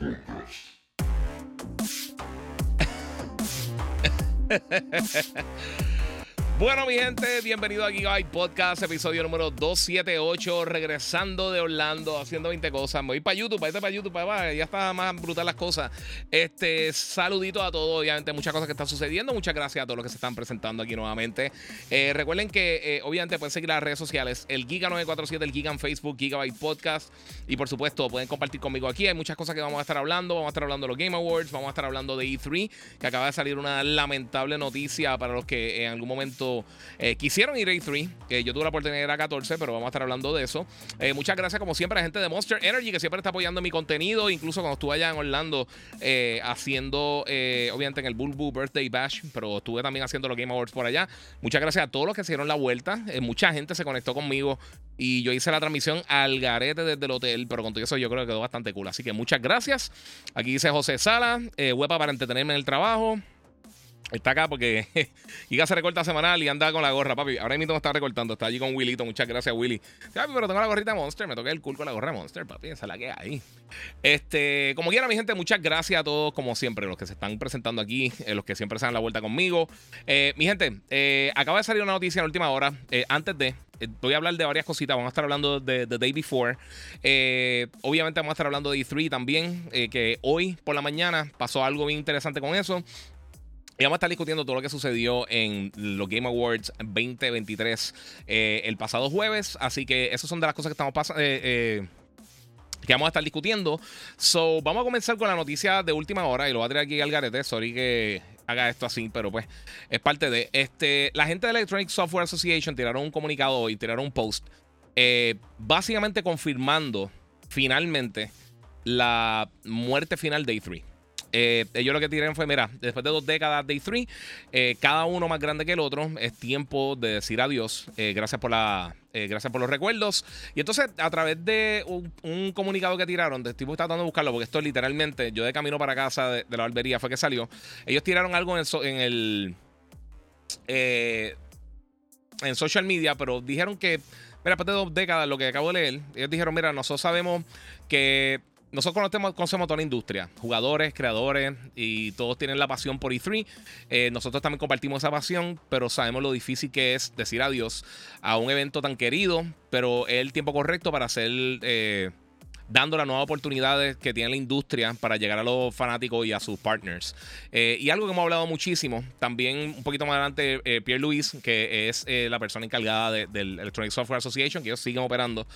Bombast. Bueno, mi gente, bienvenido a Gigabyte Podcast, episodio número 278, regresando de Orlando, haciendo 20 cosas. Me voy para YouTube, para para YouTube, para, ya está más brutal las cosas. Este, saludito a todos, obviamente, muchas cosas que están sucediendo. Muchas gracias a todos los que se están presentando aquí nuevamente. Eh, recuerden que, eh, obviamente, pueden seguir las redes sociales, el Giga947, el Giga en Facebook, Gigabyte Podcast. Y por supuesto, pueden compartir conmigo aquí. Hay muchas cosas que vamos a estar hablando. Vamos a estar hablando de los Game Awards, vamos a estar hablando de E3, que acaba de salir una lamentable noticia para los que en algún momento eh, quisieron ir a E3. Que yo tuve la oportunidad de ir a 14, pero vamos a estar hablando de eso. Eh, muchas gracias, como siempre, a la gente de Monster Energy que siempre está apoyando mi contenido. Incluso cuando estuve allá en Orlando eh, haciendo, obviamente, en el Bulbu Birthday Bash, pero estuve también haciendo los Game Awards por allá. Muchas gracias a todos los que se dieron la vuelta. mucha gente se conectó conmigo y yo hice la transmisión al garete desde el hotel, pero con todo eso yo creo que quedó bastante cool. Así que muchas gracias. Aquí dice José Sala, huepa para entretenerme en el trabajo. Está acá porque Giga se recorta semanal y anda con la gorra, papi. Ahora mismo está recortando. Está allí con Willito. Muchas gracias, Willy. Papi, pero tengo la gorrita Monster. Me toqué el cool con la gorra Monster, papi. Esa es la que hay. Este, como quiera, mi gente, muchas gracias a todos, como siempre, los que se están presentando aquí, eh, los que siempre se dan la vuelta conmigo. Eh, mi gente, eh, acaba de salir una noticia en última hora. antes de, voy a hablar de varias cositas. Vamos a estar hablando de The Day Before. obviamente, vamos a estar hablando de E3 también, que hoy por la mañana pasó algo bien interesante con eso. Y vamos a estar discutiendo todo lo que sucedió en los Game Awards 2023 eh, el pasado jueves. Así que esas son de las cosas que estamos pasando. Eh, eh, que vamos a estar discutiendo. So, vamos a comenzar con la noticia de última hora y lo voy a tirar aquí al garete. Sorry que haga esto así, pero pues es parte de. Este, la gente de Electronic Software Association tiraron un comunicado hoy, tiraron un post, básicamente confirmando finalmente la muerte final de E3. Eh, ellos lo que tiraron fue, mira, después de dos décadas de E3, eh, cada uno más grande que el otro, es tiempo de decir adiós. Eh, gracias por la... gracias por los recuerdos. Y entonces, a través de un, comunicado que tiraron, estoy tratando de buscarlo, porque esto literalmente, yo de camino para casa de, la barbería fue que salió. Ellos tiraron algo en el en social media, pero dijeron que, mira, después de dos décadas, lo que acabo de leer, ellos dijeron, mira, nosotros sabemos que nosotros conocemos, toda la industria, jugadores, creadores, y todos tienen la pasión por E3. Eh, nosotros también compartimos esa pasión, pero sabemos lo difícil que es decir adiós a un evento tan querido, pero es el tiempo correcto para hacer eh, dando las nuevas oportunidades que tiene la industria para llegar a los fanáticos y a sus partners. Eh, y algo que hemos hablado muchísimo, también un poquito más adelante, eh, Pierre Luis, que es eh, la persona encargada del Electronic Software Association, que ellos siguen operando,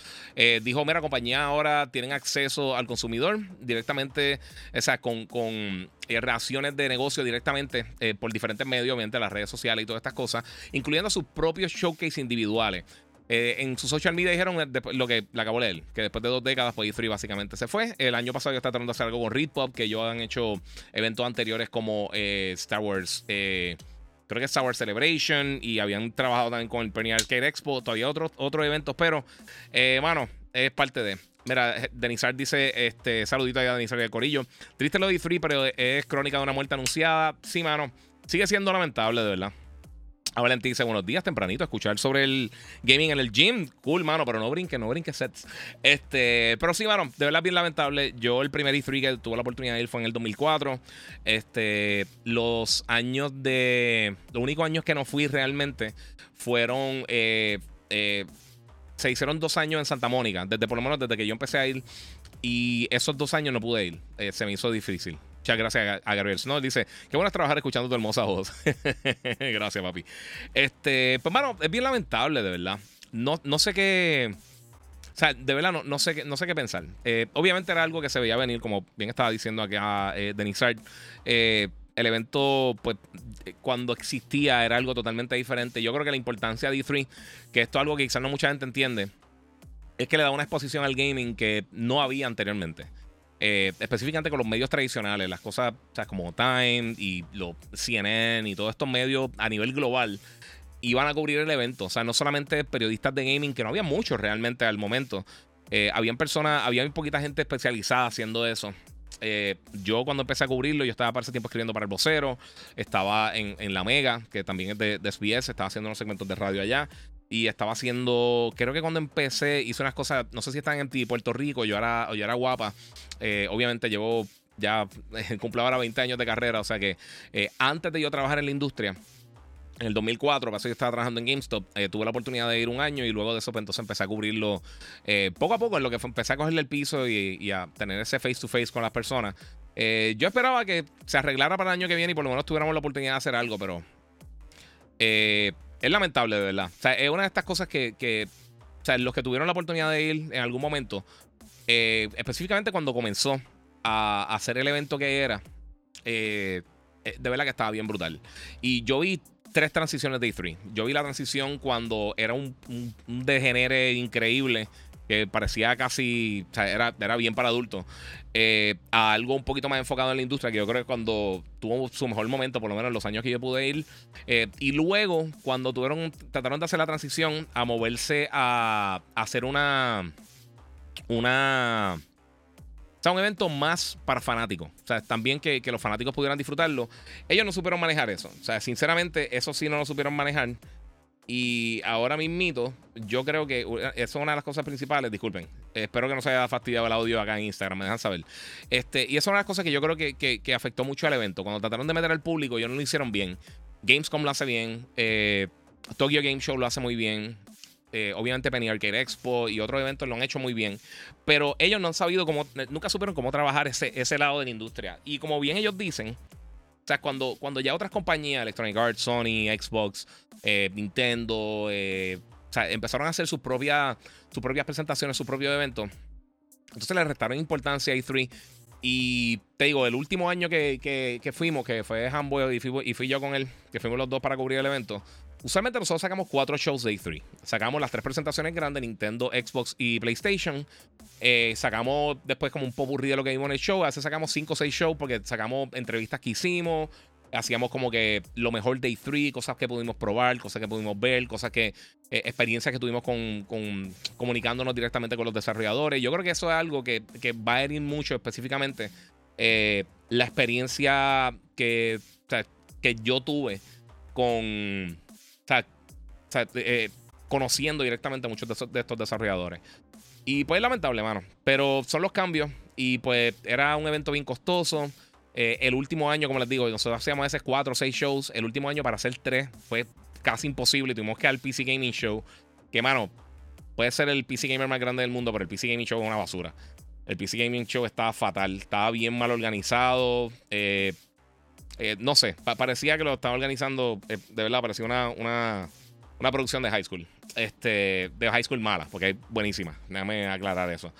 dijo, mira, compañía ahora tienen acceso al consumidor directamente, o sea, con, con de negocio directamente por diferentes medios, obviamente las redes sociales y todas estas cosas, incluyendo sus propios showcase individuales. Eh, en su social media dijeron eh, lo que le acabo de leer, que después de dos décadas, pues E3 básicamente se fue. El año pasado yo estaba tratando de hacer algo con Pop que ellos han hecho eventos anteriores como eh, Star Wars, creo que Star Wars Celebration, y habían trabajado también con el Penny Arcade Expo, todavía otros otros eventos, pero, mano, es parte de. Mira, Denizar dice, este, saludito a Denizar del Corillo. Triste lo de E3, pero es crónica de una muerte anunciada. Sí, mano, sigue siendo lamentable, de verdad. A Valentín dice, buenos días, tempranito, escuchar sobre el gaming en el gym. Cool, mano, pero no brinque, no brinque sets. Este, pero sí, mano, de verdad bien lamentable. Yo el primer E3 que tuve la oportunidad de ir fue en el 2004. Este, los años de... Los únicos años que no fui realmente fueron... Eh, eh, se hicieron dos años en Santa Mónica, desde por lo menos desde que yo empecé a ir. Y esos dos años no pude ir. Eh, se me hizo difícil. Muchas gracias a, Gabriel Snow. Dice, qué bueno es trabajar escuchando tu hermosa voz. gracias, papi. Este, pues, mano, es bien lamentable, de verdad. No, no sé qué. O sea, de verdad, no, no, sé, qué, no sé qué pensar. Eh, obviamente era algo que se veía venir, como bien estaba diciendo acá eh, Denisard. Eh, el evento, pues, cuando existía era algo totalmente diferente. Yo creo que la importancia de E3, que esto es algo que quizás no mucha gente entiende, es que le da una exposición al gaming que no había anteriormente. Eh, específicamente con los medios tradicionales, las cosas como Time y los CNN y todos estos medios a nivel global iban a cubrir el evento. O sea, no solamente periodistas de gaming, que no había muchos realmente al momento. Eh, habían personas, había muy poquita gente especializada haciendo eso. Eh, yo cuando empecé a cubrirlo, yo estaba para ese tiempo escribiendo para el vocero, estaba en, en La Mega, que también es de, de, SBS, estaba haciendo unos segmentos de radio allá. Y estaba haciendo, creo que cuando empecé, hice unas cosas, no sé si están en Puerto Rico, yo era, yo era guapa. Eh, obviamente llevo ya, cumplo ahora 20 años de carrera, o sea que antes de yo trabajar en la industria, en el 2004, pasó yo estaba trabajando en GameStop, eh, tuve la oportunidad de ir un año y luego de eso pues, entonces empecé a cubrirlo eh, poco a poco, en lo que empecé a cogerle el piso y, a tener ese face to face con las personas. Eh, yo esperaba que se arreglara para el año que viene y por lo menos tuviéramos la oportunidad de hacer algo, pero es lamentable, de verdad. O sea, es una de estas cosas que, o sea, los que tuvieron la oportunidad de ir en algún momento, específicamente cuando comenzó a, hacer el evento que era, de verdad que estaba bien brutal. Y yo vi tres transiciones de E3. Yo vi la transición cuando era un, un, degenere increíble que parecía casi, o sea, era, era bien para adultos, eh, algo un poquito más enfocado en la industria, que yo creo que cuando tuvo su mejor momento, por lo menos en los años que yo pude ir, eh, y luego cuando tuvieron, trataron de hacer la transición a moverse a, hacer una, una sea, un evento más para fanáticos. O sea, también que, los fanáticos pudieran disfrutarlo. Ellos no supieron manejar eso. O sea, sinceramente, eso sí no lo supieron manejar. Y ahora mismito, yo creo que eso es una de las cosas principales. Disculpen. espero que no se haya fastidiado el audio acá en Instagram. Me dejan saber. Este, y eso es una de las cosas que yo creo que, afectó mucho al evento. Cuando trataron de meter al público, ellos no lo hicieron bien. Gamescom lo hace bien. Eh, Tokyo Game Show lo hace muy bien. Eh, obviamente Penny Arcade Expo y otros eventos lo han hecho muy bien, pero ellos no han sabido cómo, nunca supieron cómo trabajar ese, ese lado de la industria. Y como bien ellos dicen, o sea, cuando, cuando ya otras compañías, Electronic Arts, Sony, Xbox, eh, Nintendo, eh, o sea, empezaron a hacer sus propias, sus propias presentaciones, sus propios eventos, entonces le restaron importancia a E3. Y te digo, el último año que, que, fuimos, que fue Hambo y y fui yo con él, que fuimos los dos para cubrir el evento, Usualmente nosotros sacamos cuatro shows de E3. Sacamos las tres presentaciones grandes, Nintendo, Xbox y PlayStation. Eh, sacamos después como un popurrí de lo que vimos en el show. A veces sacamos cinco o seis shows porque sacamos entrevistas que hicimos. Hacíamos como que lo mejor de E3, cosas que pudimos probar, cosas que pudimos ver, cosas que. Eh, experiencias que tuvimos con, comunicándonos directamente con los desarrolladores. Yo creo que eso es algo que, va a herir mucho específicamente eh, la experiencia que, yo tuve con sea, eh, conociendo directamente a muchos de, estos desarrolladores. Y pues lamentable, mano. Pero son los cambios. Y pues era un evento bien costoso. Eh, el último año, como les digo, nosotros hacíamos ese cuatro o seis shows. El último año para hacer tres fue casi imposible. Tuvimos que al PC Gaming Show. Que, mano, puede ser el PC Gamer más grande del mundo, pero el PC Gaming Show es una basura. El PC Gaming Show estaba fatal. Estaba bien mal organizado. Eh, eh, no sé, parecía que lo estaba organizando, eh, de verdad, parecía una, una, producción de high school. Este, de high school mala, porque es buenísima. Déjame aclarar eso.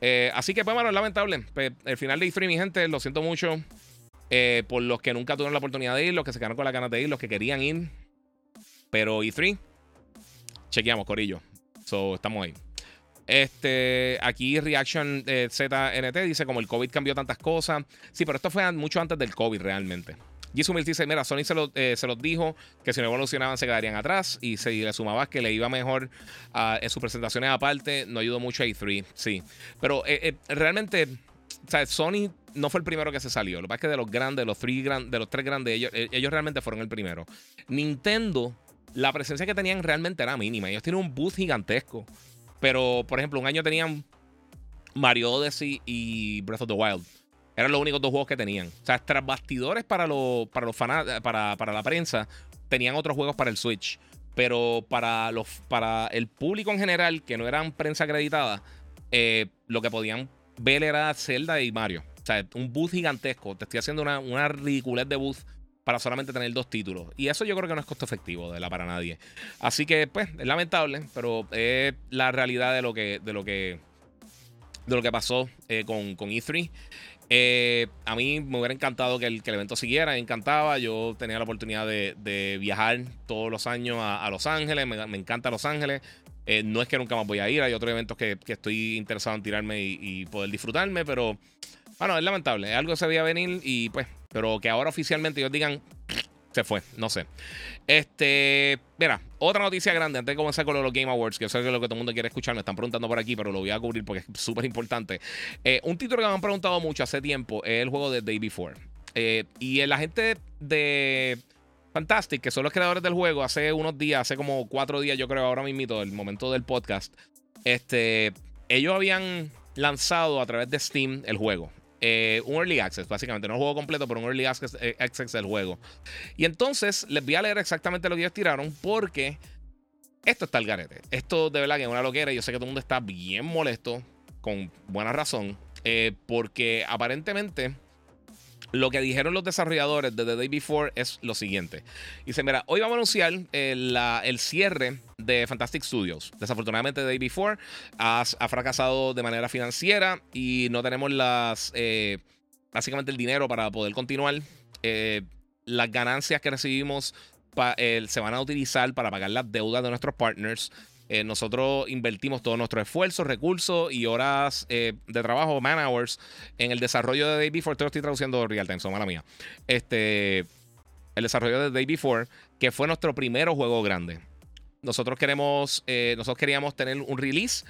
Eh, así que, pues, bueno, es lamentable. Pues, el final de E3, mi gente, lo siento mucho. por los que nunca tuvieron la oportunidad de ir, los que se quedaron con la ganas de ir, los que querían ir. Pero E3, chequeamos, Corillo. So, estamos ahí. Este, aquí Reaction eh, ZNT dice como el COVID cambió tantas cosas. Sí, pero esto fue mucho antes del COVID realmente. Jisoo dice, mira, Sony se, eh, se, los dijo que si no evolucionaban se quedarían atrás y se le sumaba que le iba mejor en sus presentaciones aparte, no ayudó mucho a E3, sí. Pero eh, realmente, Sony no fue el primero que se salió. Lo que pasa es que de los grandes, de los, de los tres grandes, ellos, ellos realmente fueron el primero. Nintendo, la presencia que tenían realmente era mínima. Ellos tienen un booth gigantesco. Pero, por ejemplo, un año tenían Mario Odyssey y Breath of the Wild. Eran los únicos dos juegos que tenían. O sea, tras bastidores para, los, para, los para, para la prensa, tenían otros juegos para el Switch. Pero para, los, para el público en general, que no eran prensa acreditada, eh, lo que podían ver era Zelda y Mario. O sea, un booth gigantesco. Te estoy haciendo una, una ridiculez de booth para solamente tener dos títulos. Y eso yo creo que no es costo efectivo de la para nadie. Así que, pues, es lamentable, pero es la realidad de lo que, de lo que, de lo que pasó eh, con, con, E3. Eh, a mí me hubiera encantado que el, evento siguiera, me encantaba. Yo tenía la oportunidad de, viajar todos los años a, Los Ángeles, me, encanta Los Ángeles. Eh, no es que nunca más voy a ir, hay otros eventos que, estoy interesado en tirarme y, poder disfrutarme, pero bueno, es lamentable, algo que se veía venir y pues, pero que ahora oficialmente ellos digan, se fue, no sé. Este, mira, otra noticia grande antes de comenzar con los Game Awards, que eso es lo que todo el mundo quiere escuchar, me están preguntando por aquí, pero lo voy a cubrir porque es súper importante. Eh, un título que me han preguntado mucho hace tiempo es el juego de Day Before. Eh, y la gente de Fantastic, que son los creadores del juego, hace unos días, hace como cuatro días, yo creo, ahora mismo, el momento del podcast, este, ellos habían lanzado a través de Steam el juego. Eh, un early access, básicamente, no el juego completo, pero un early access, eh, access del juego. Y entonces les voy a leer exactamente lo que ellos tiraron, porque esto está al garete. Esto de verdad que es una loquera. Yo sé que todo el mundo está bien molesto, con buena razón, eh, porque aparentemente lo que dijeron los desarrolladores de The Day Before es lo siguiente. Dice, mira, hoy vamos a anunciar eh, el, cierre de Fantastic Studios. Desafortunadamente The Day Before ha, fracasado de manera financiera y no tenemos las... Eh, básicamente el dinero para poder continuar. Eh, las ganancias que recibimos se van a utilizar para pagar las deudas de nuestros partners. Eh, nosotros invertimos todos nuestros esfuerzos, recursos y horas eh, de trabajo, man hours, en el desarrollo de Day Before. Te lo estoy traduciendo real time, son mala mía. Este, el desarrollo de Day Before, que fue nuestro primer juego grande. Nosotros queremos, eh, nosotros queríamos tener un release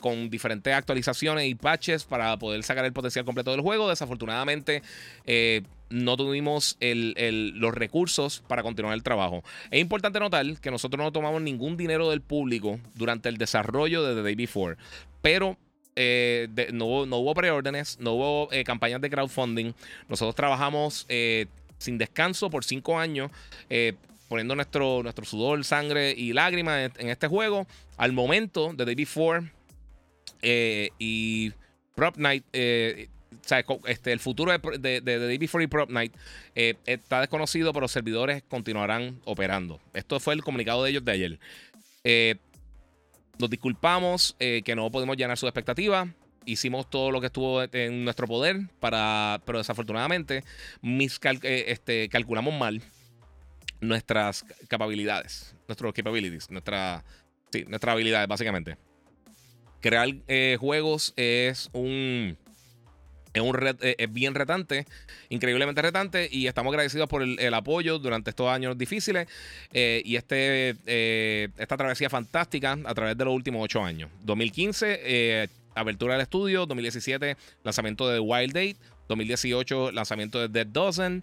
con diferentes actualizaciones y patches para poder sacar el potencial completo del juego. Desafortunadamente, no tuvimos los recursos para continuar el trabajo. Es importante notar que nosotros no tomamos ningún dinero del público durante el desarrollo de The Day Before, pero eh, no, hubo preórdenes, no hubo eh, campañas de crowdfunding. Nosotros trabajamos eh, sin descanso por cinco años, poniendo nuestro, nuestro sudor, sangre y lágrimas en, este juego. Al momento de Day Before y Prop Night sea, este, el futuro de, de, de, Day Before y Prop Night eh, está desconocido, pero los servidores continuarán operando. Esto fue el comunicado de ellos de ayer. Eh, nos disculpamos eh, que no podemos llenar su expectativa. Hicimos todo lo que estuvo en nuestro poder, para, pero desafortunadamente mis este, calculamos mal nuestras capacidades, nuestros capabilities, nuestra, sí, nuestras habilidades, básicamente. Crear juegos es un es, un eh, es bien retante, increíblemente retante, y estamos agradecidos por el, apoyo durante estos años difíciles eh, y este, eh, esta travesía fantástica a través de los últimos ocho años. 2015, apertura del estudio, 2017, lanzamiento de Wild Date. 2018, lanzamiento de Dead Dozen.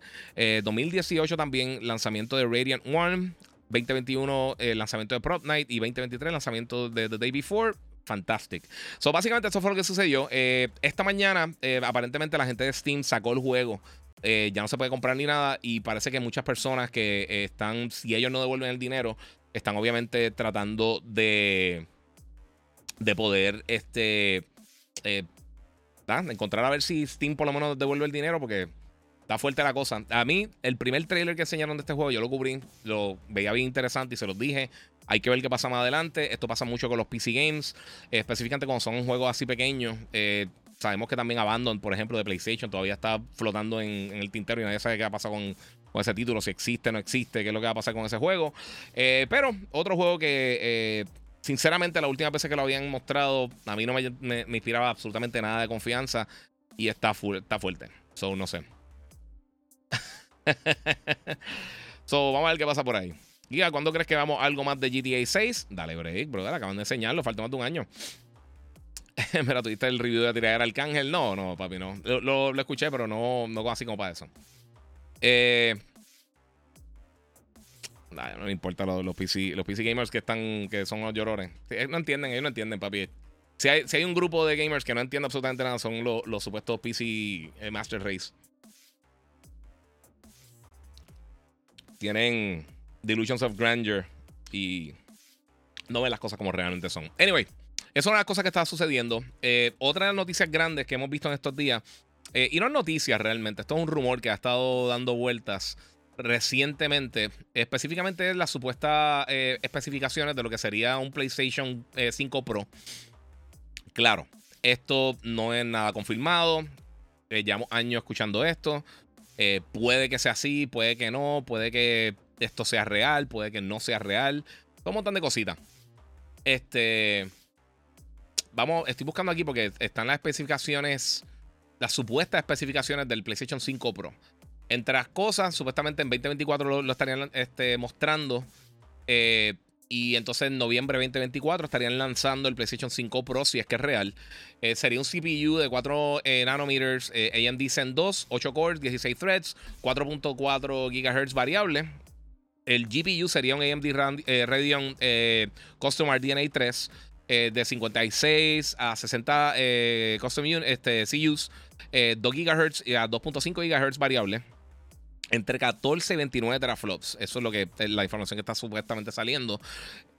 2018 también, lanzamiento de Radiant One. 2021, lanzamiento de Prop Night. Y 2023, lanzamiento de The Day Before. Fantastic. So, básicamente, eso fue lo que sucedió. Eh, esta mañana, eh, aparentemente, la gente de Steam sacó el juego. Eh, ya no se puede comprar ni nada. Y parece que muchas personas que están, si ellos no devuelven el dinero, están obviamente tratando de, de poder este, encontrar a ver si Steam por lo menos devuelve el dinero. Porque está fuerte la cosa. A mí, el primer trailer que enseñaron de este juego, yo lo cubrí, lo veía bien interesante y se los dije. Hay que ver qué pasa más adelante. Esto pasa mucho con los PC games, eh, específicamente cuando son juegos así pequeños. Eh, sabemos que también Abandon, por ejemplo, de PlayStation, todavía está flotando en, el tintero y nadie sabe qué va a pasar con, ese título, si existe no existe, qué es lo que va a pasar con ese juego. Eh, pero otro juego que, sinceramente, la última vez que lo habían mostrado, a mí no me, inspiraba absolutamente nada de confianza y está, está fuerte. So, no sé. so, vamos a ver qué pasa por ahí. Giga, ¿cuándo crees que vamos algo más de GTA 6? Dale break, brother. Acaban de enseñarlo, falta más de un año. Mira, ¿tuviste el review de tirar Arcángel? No, no, papi, no. Lo, escuché, pero no, no así como para eso. Eh, no me importa los, PC, los PC gamers que están, que son los llorones. no entienden, ellos no entienden, papi. Si hay, si hay un grupo de gamers que no entiende absolutamente nada, son los, supuestos PC eh, Master Race. Tienen Delusions of Grandeur y no ven las cosas como realmente son. Anyway, esa es una de las cosas que está sucediendo. Eh, otra de las noticias grandes que hemos visto en estos días, eh, y no es noticia realmente, esto es un rumor que ha estado dando vueltas recientemente, específicamente las supuestas eh, especificaciones de lo que sería un PlayStation 5 Pro. Claro, esto no es nada confirmado. llevamos años escuchando esto. puede que sea así, puede que no, puede que esto sea real, puede que no sea real. Un montón de cositas. Este. Vamos, estoy buscando aquí porque están las especificaciones, las supuestas especificaciones del PlayStation 5 Pro. Entre las cosas, supuestamente en 2024 lo, estarían este, mostrando. Eh, y entonces en noviembre de 2024 estarían lanzando el PlayStation 5 Pro, si es que es real. Eh, sería un CPU de 4 eh, nanometers, AMD Zen 2, 8 cores, 16 threads, 4.4 GHz variable. El GPU sería un AMD Radeon Custom RDNA 3 de 56 a 60 Custom este, CUs, 2 GHz y a 2.5 GHz variable entre 14 y 29 teraflops. Eso es lo que la información que está supuestamente saliendo.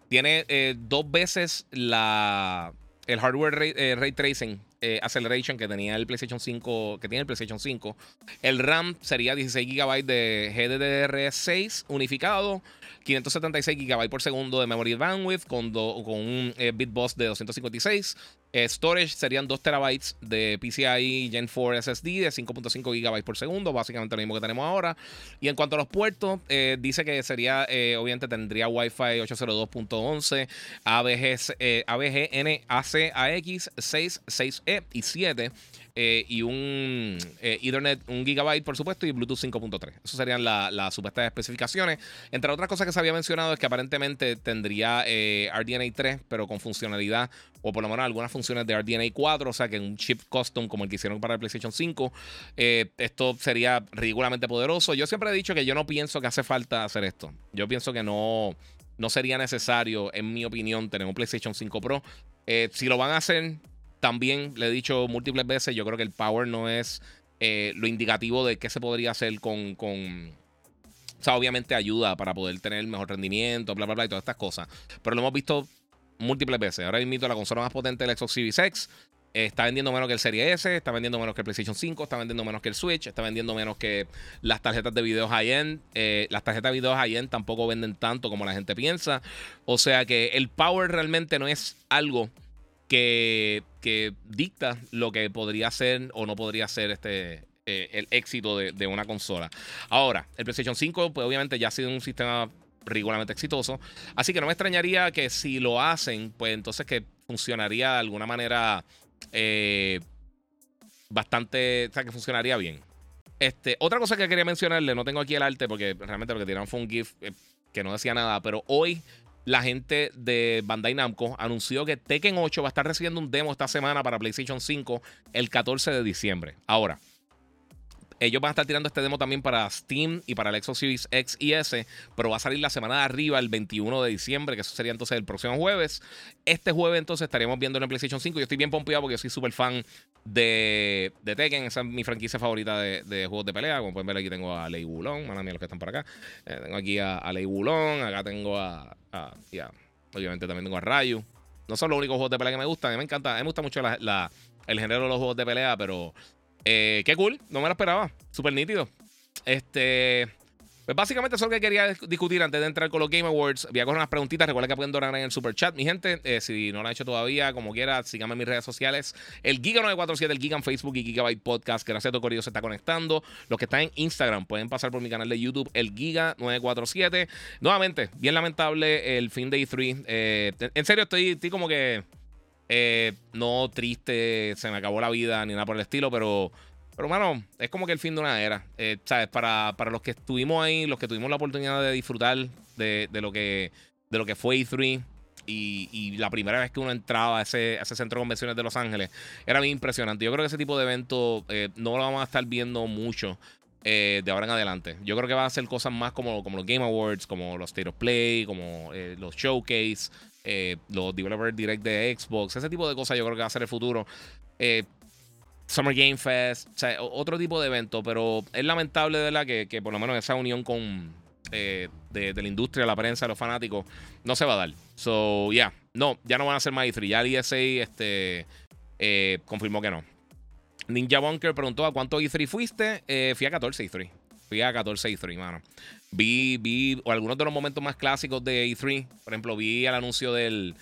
Tiene eh, dos veces la, el hardware ray, eh, tracing eh, acceleration que tenía el PlayStation 5, que tiene el PlayStation 5. El RAM sería 16 GB de GDDR6 unificado, 576 GB por segundo de memory bandwidth con, un bit bus de 256 eh, storage serían 2 terabytes de PCI Gen 4 SSD de 5.5 GB por segundo, básicamente lo mismo que tenemos ahora. Y en cuanto a los puertos, eh, dice que sería, eh, obviamente tendría Wi-Fi 802.11, ABG, ABG NAC AX 6, 6E y 7. Eh, y un eh, Ethernet, un gigabyte, por supuesto, y Bluetooth 5.3. Esas serían las supuestas especificaciones. Entre otras cosas que se había mencionado es que aparentemente tendría eh, RDNA 3, pero con funcionalidad, o por lo menos algunas funciones de RDNA 4, o sea que un chip custom como el que hicieron para el PlayStation 5. esto sería ridículamente poderoso. Yo siempre he dicho que yo no pienso que hace falta hacer esto. Yo pienso que no, no sería necesario, en mi opinión, tener un PlayStation 5 Pro. si lo van a hacer, también le he dicho múltiples veces, yo creo que el power no es eh, lo indicativo de qué se podría hacer con, con... O sea, obviamente ayuda para poder tener mejor rendimiento, bla, bla, bla, y todas estas cosas. Pero lo hemos visto múltiples veces. Ahora mismo la consola más potente del Xbox Series X está vendiendo menos que el Serie S, está vendiendo menos que el PlayStation 5, está vendiendo menos que el Switch, está vendiendo menos que las tarjetas de video high-end. Eh, las tarjetas de video high-end tampoco venden tanto como la gente piensa. O sea que el power realmente no es algo que, dicta lo que podría ser o no podría ser este, eh, el éxito de, una consola. Ahora, el PlayStation 5, pues obviamente ya ha sido un sistema regularmente exitoso. Así que no me extrañaría que si lo hacen, pues entonces que funcionaría de alguna manera eh, bastante, o sea, que funcionaría bien. Este, otra cosa que quería mencionarle, no tengo aquí el arte porque realmente lo que tiraron fue un GIF eh, que no decía nada, pero hoy la gente de Bandai Namco anunció que Tekken 8 va a estar recibiendo un demo esta semana para PlayStation 5 el 14 de diciembre. Ahora, ellos van a estar tirando este demo también para Steam y para el Xbox Series X y S, pero va a salir la semana de arriba, el 21 de diciembre, que eso sería entonces el próximo jueves. Este jueves entonces estaríamos viendo en PlayStation 5. Yo estoy bien pompeado porque yo soy súper fan de, de, Tekken, esa es mi franquicia favorita de, juegos de pelea. Como pueden ver aquí tengo a Lei Wulong, mala mía los que están por acá. Eh, tengo aquí a, Lei Wulong, acá tengo a, obviamente también tengo a Rayu. No son los únicos juegos de pelea que me gustan, a me encanta, a mí me gusta mucho el género de los juegos de pelea, pero eh, qué cool, no me lo esperaba. Súper nítido. Este. Pues básicamente eso es lo que quería discutir antes de entrar con los Game Awards. Voy a coger unas preguntitas. Recuerda que pueden donar en el super chat, mi gente. Eh, si no lo han hecho todavía, como quiera, síganme en mis redes sociales. El Giga947, el Giga en Facebook y Gigabyte Podcast. Gracias a todo Corillo se está conectando. Los que están en Instagram pueden pasar por mi canal de YouTube, el Giga947. Nuevamente, bien lamentable el fin de E3. Eh, en serio, estoy, estoy como que eh, no triste, se me acabó la vida ni nada por el estilo, pero, pero es como que el fin de una era. Eh, ¿Sabes? Para, para los que estuvimos ahí, los que tuvimos la oportunidad de disfrutar de, lo, que, de lo que fue E3 y, la primera vez que uno entraba a ese, ese, centro de convenciones de Los Ángeles, era muy impresionante. Yo creo que ese tipo de evento eh, no lo vamos a estar viendo mucho. de ahora en adelante. Yo creo que va a ser cosas más como, como los Game Awards, como los State of Play, como los Showcase, eh, los Developer Direct de Xbox, ese tipo de cosas yo creo que va a ser el futuro. Eh, Summer Game Fest, o sea, otro tipo de evento, pero es lamentable, ¿verdad? Que, que por lo menos esa unión con eh, de, la industria, la prensa, los fanáticos, no se va a dar. So, ya, no, ya no van a ser más E3. Ya el ESA este, confirmó que no. Ninja Bunker preguntó a cuánto E3 fuiste. fui a 14 E3. Fui a 14 E3, mano. Vi, vi algunos de los momentos más clásicos de E3. Por ejemplo, vi el anuncio del,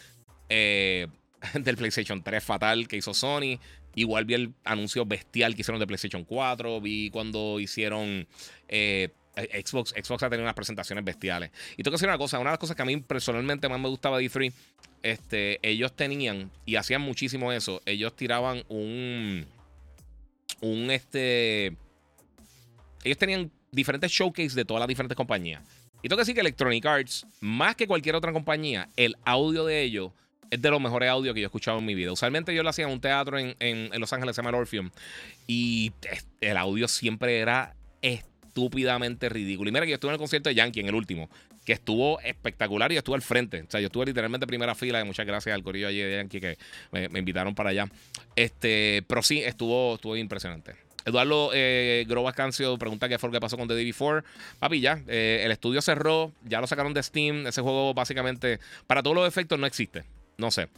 eh, del PlayStation 3 fatal que hizo Sony. Igual vi el anuncio bestial que hicieron de PlayStation 4. Vi cuando hicieron. Eh, Xbox, Xbox ha tenido unas presentaciones bestiales. Y tengo que decir una cosa, una de las cosas que a mí personalmente más me gustaba de E3, este, ellos tenían, y hacían muchísimo eso, ellos tiraban un, un, este, ellos tenían diferentes showcases de todas las diferentes compañías. Y tengo que decir que Electronic Arts, más que cualquier otra compañía, el audio de ellos es de los mejores audios que yo he escuchado en mi vida. Usualmente yo lo hacía en un teatro en, en, Los Ángeles, se llama el Orpheum. Y el audio siempre era estúpidamente ridículo. Y mira que yo estuve en el concierto de Yankee, en el último, que estuvo espectacular y estuve al frente. O sea, yo estuve literalmente en primera fila. Y muchas gracias al corillo allí de Yankee que me, invitaron para allá. Este, pero sí, estuvo, estuvo impresionante. Eduardo eh, Cancio pregunta qué fue lo que pasó con The Day Before. Papi, ya, eh, el estudio cerró, ya lo sacaron de Steam. Ese juego básicamente, para todos los efectos, no existe. No sé.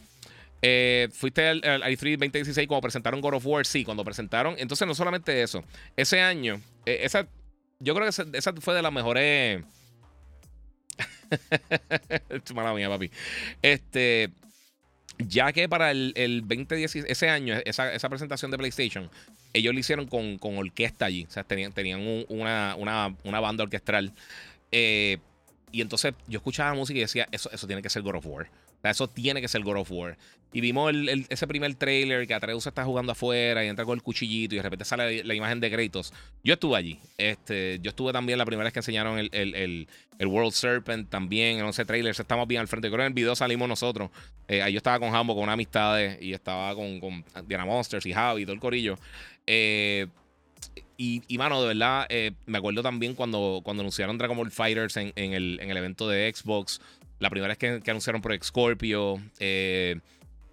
Eh, fuiste al, E3 2016 cuando presentaron God of War, sí, cuando presentaron. Entonces, no solamente eso. Ese año, eh, esa, yo creo que esa, fue de las mejores. Mala mía, papi. Este. Ya que para el, el 2016, ese año, esa, presentación de PlayStation, ellos lo hicieron con, orquesta allí. O sea, tenían, tenían una, una, banda orquestral. Eh, y entonces yo escuchaba música y decía, eso, eso tiene que ser God of War eso tiene que ser God of War. Y vimos ese primer trailer que Atreus está jugando afuera y entra con el cuchillito y de repente sale la, imagen de Kratos. Yo estuve allí. Este, yo estuve también la primera vez que enseñaron el, World Serpent también, en 11 trailers. Estamos bien al frente. Creo que en el video salimos nosotros. Eh, ahí yo estaba con Hambo, con una amistad y estaba con, con, Diana Monsters y Javi y todo el corillo. Eh, y, mano, de verdad, eh, me acuerdo también cuando, cuando anunciaron Dragon Ball Fighters en, el, en el evento de Xbox. La primera vez que, anunciaron Project Scorpio. Eh,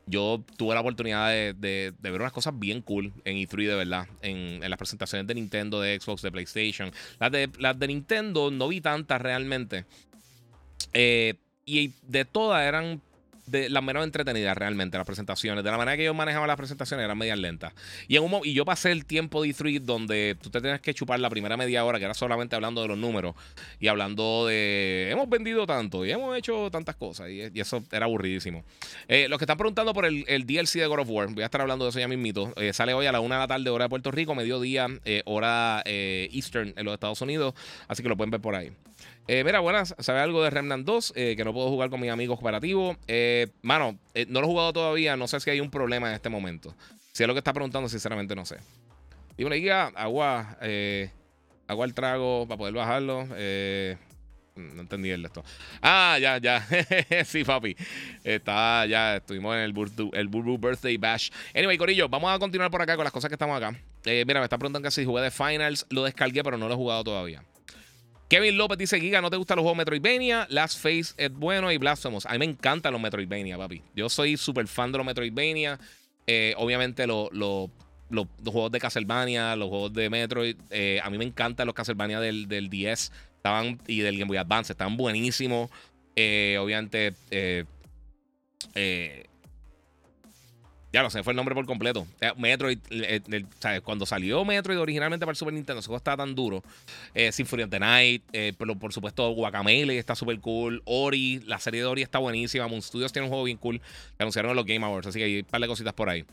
yo tuve la oportunidad de, ver unas cosas bien cool en E3, de verdad. En, las presentaciones de Nintendo, de Xbox, de PlayStation. Las de, las de Nintendo no vi tantas realmente. Y de todas eran de las menos entretenidas realmente, las presentaciones. De la manera que yo manejaba las presentaciones eran medias lentas. Y, en un, y yo pasé el tiempo de E3 donde tú te tenías que chupar la primera media hora, que era solamente hablando de los números y hablando de hemos vendido tanto y hemos hecho tantas cosas. Y, eso era aburridísimo. Eh, los que están preguntando por el, DLC de God of War, voy a estar hablando de eso ya mismito. Eh, sale hoy a la una de la tarde, hora de Puerto Rico, mediodía, eh, hora Eastern en los Estados Unidos. Así que lo pueden ver por ahí. Eh, mira, buenas, ¿sabe algo de Remnant 2? Eh, que no puedo jugar con mis amigos cooperativos. Eh, mano, no lo he jugado todavía, no sé si hay un problema en este momento. Si es lo que está preguntando, sinceramente no sé. Y una guía, agua, agua al trago para poder bajarlo. no entendí el de esto. Ah, ya, ya. sí, papi. Está, ya, estuvimos en el, el Burbu Birthday Bash. Anyway, Corillo, vamos a continuar por acá con las cosas que estamos acá. mira, me está preguntando si jugué de Finals. Lo descargué, pero no lo he jugado todavía. Kevin López dice: Giga, ¿no te gustan los juegos Metroidvania? Last Face es bueno y Blasphemous. A mí me encantan los Metroidvania, papi. Yo soy súper fan de los Metroidvania. Eh, obviamente, los juegos de Castlevania, los juegos de Metroid. Eh, a mí me encantan los Castlevania del, del 10 estaban, y del Game Boy Advance. Estaban buenísimos. Eh, obviamente, ya lo sé, fue el nombre por completo. Eh, Metroid, cuando salió Metroid originalmente para el Super Nintendo, ese juego estaba tan duro. Eh, Symphony of the Night, eh, pero por supuesto Guacamele está súper cool. Ori, la serie de Ori está buenísima. Moon Studios tiene un juego bien cool que anunciaron en los Game Awards, así que hay un par de cositas por ahí.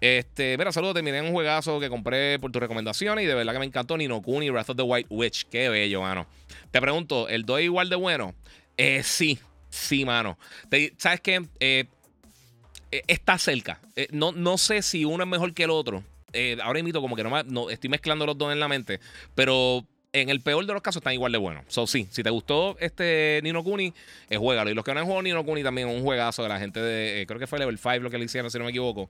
Este, mira, saludos, terminé un juegazo que compré por tus recomendaciones y de verdad que me encantó Nino Kuni Wrath of the White Witch. Qué bello, mano. Te pregunto, ¿el 2 igual de bueno? Eh, sí, sí, mano. ¿Sabes qué? Eh, eh, está cerca. Eh, no, no sé si uno es mejor que el otro. Eh, ahora invito como que no, no estoy mezclando los dos en la mente. Pero en el peor de los casos están igual de buenos. So, sí, si te gustó este Nino Kuni, eh, juégalo. Y los que no han jugado Nino Kuni también, un juegazo de la gente de. creo que fue Level 5 lo que le hicieron, si no me equivoco.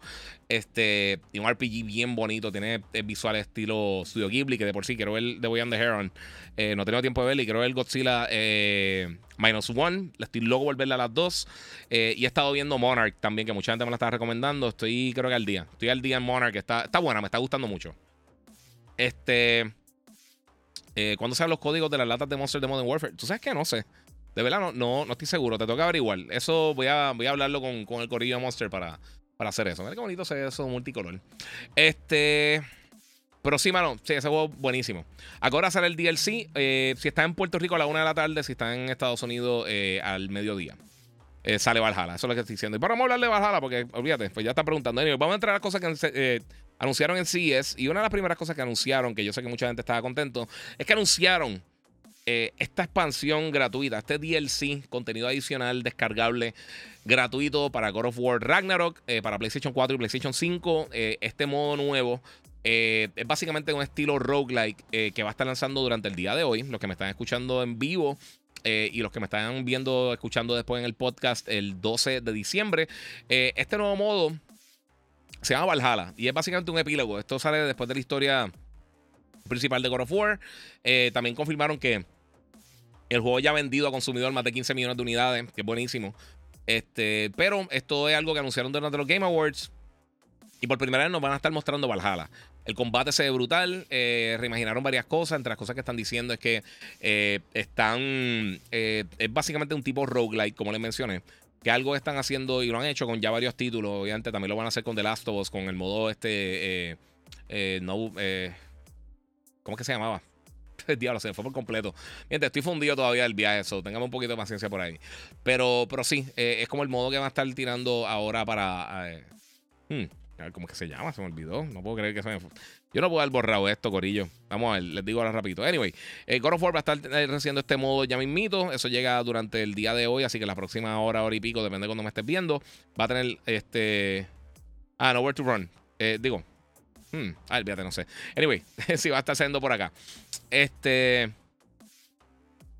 Este. Y un RPG bien bonito. Tiene visuales estilo Studio Ghibli, que de por sí quiero ver The Boy and the Heron. no tengo tiempo de verlo y quiero ver Godzilla Minus One. Le estoy loco volverla a las dos. Eh, y he estado viendo Monarch también, que mucha gente me la está recomendando. Estoy, creo que al día. Estoy al día en Monarch. Está, está buena, me está gustando mucho. Este. Eh, ¿Cuándo salen los códigos de las latas de Monster de Modern Warfare? ¿Tú sabes qué? No sé. De verdad, no, no, no estoy seguro. Te toca averiguar. Eso voy a, voy a hablarlo con, con el corillo de Monster para, para hacer eso. Mira qué bonito se ve eso multicolor. Este. Pero sí, mano, sí, ese juego buenísimo. Ahora sale el DLC. Eh, si está en Puerto Rico a la una de la tarde, si está en Estados Unidos eh, al mediodía. Eh, sale Valhalla. Eso es lo que estoy diciendo. Y vamos a hablar de Valhalla porque, olvídate, pues ya está preguntando. vamos a entrar a cosas que anunciaron en CES. Y una de las primeras cosas que anunciaron, que yo sé que mucha gente estaba contento, es que anunciaron esta expansión gratuita, este DLC, contenido adicional descargable gratuito para God of War Ragnarok, para PlayStation 4 y PlayStation 5. este modo nuevo es básicamente un estilo roguelike que va a estar lanzando durante el día de hoy. Los que me están escuchando en vivo eh, y los que me están viendo, escuchando después en el podcast el 12 de diciembre. Eh, este nuevo modo se llama Valhalla y es básicamente un epílogo. Esto sale después de la historia principal de God of War. Eh, también confirmaron que el juego ya ha vendido a consumidor más de 15 millones de unidades, que es buenísimo. Este, pero esto es algo que anunciaron durante los Game Awards. Y por primera vez nos van a estar mostrando Valhalla. El combate se ve brutal. Eh, reimaginaron varias cosas. Entre las cosas que están diciendo es que eh, están. Es básicamente un tipo roguelike, como les mencioné. Que algo están haciendo y lo han hecho con ya varios títulos. Obviamente también lo van a hacer con The Last of Us, con el modo este. no. ¿Cómo es que se llamaba? Diablo, se fue por completo. Mientras estoy fundido todavía del viaje, eso. Tengamos un poquito de paciencia por ahí. Pero, pero sí, es como el modo que van a estar tirando ahora para. Hmm, a ver cómo es que se llama, se me olvidó. No puedo creer que se me. Yo no puedo haber borrado esto, Corillo. Vamos a ver, les digo ahora rapidito. Anyway, eh, God of War va a estar eh, recibiendo este modo ya mismito. Eso llega durante el día de hoy, así que la próxima hora, hora y pico, depende de cuando me estés viendo. Va a tener este. Ah, Nowhere to Run. Eh, digo. Hmm, ah, olvídate, no sé. Anyway, sí, va a estar saliendo por acá. Este.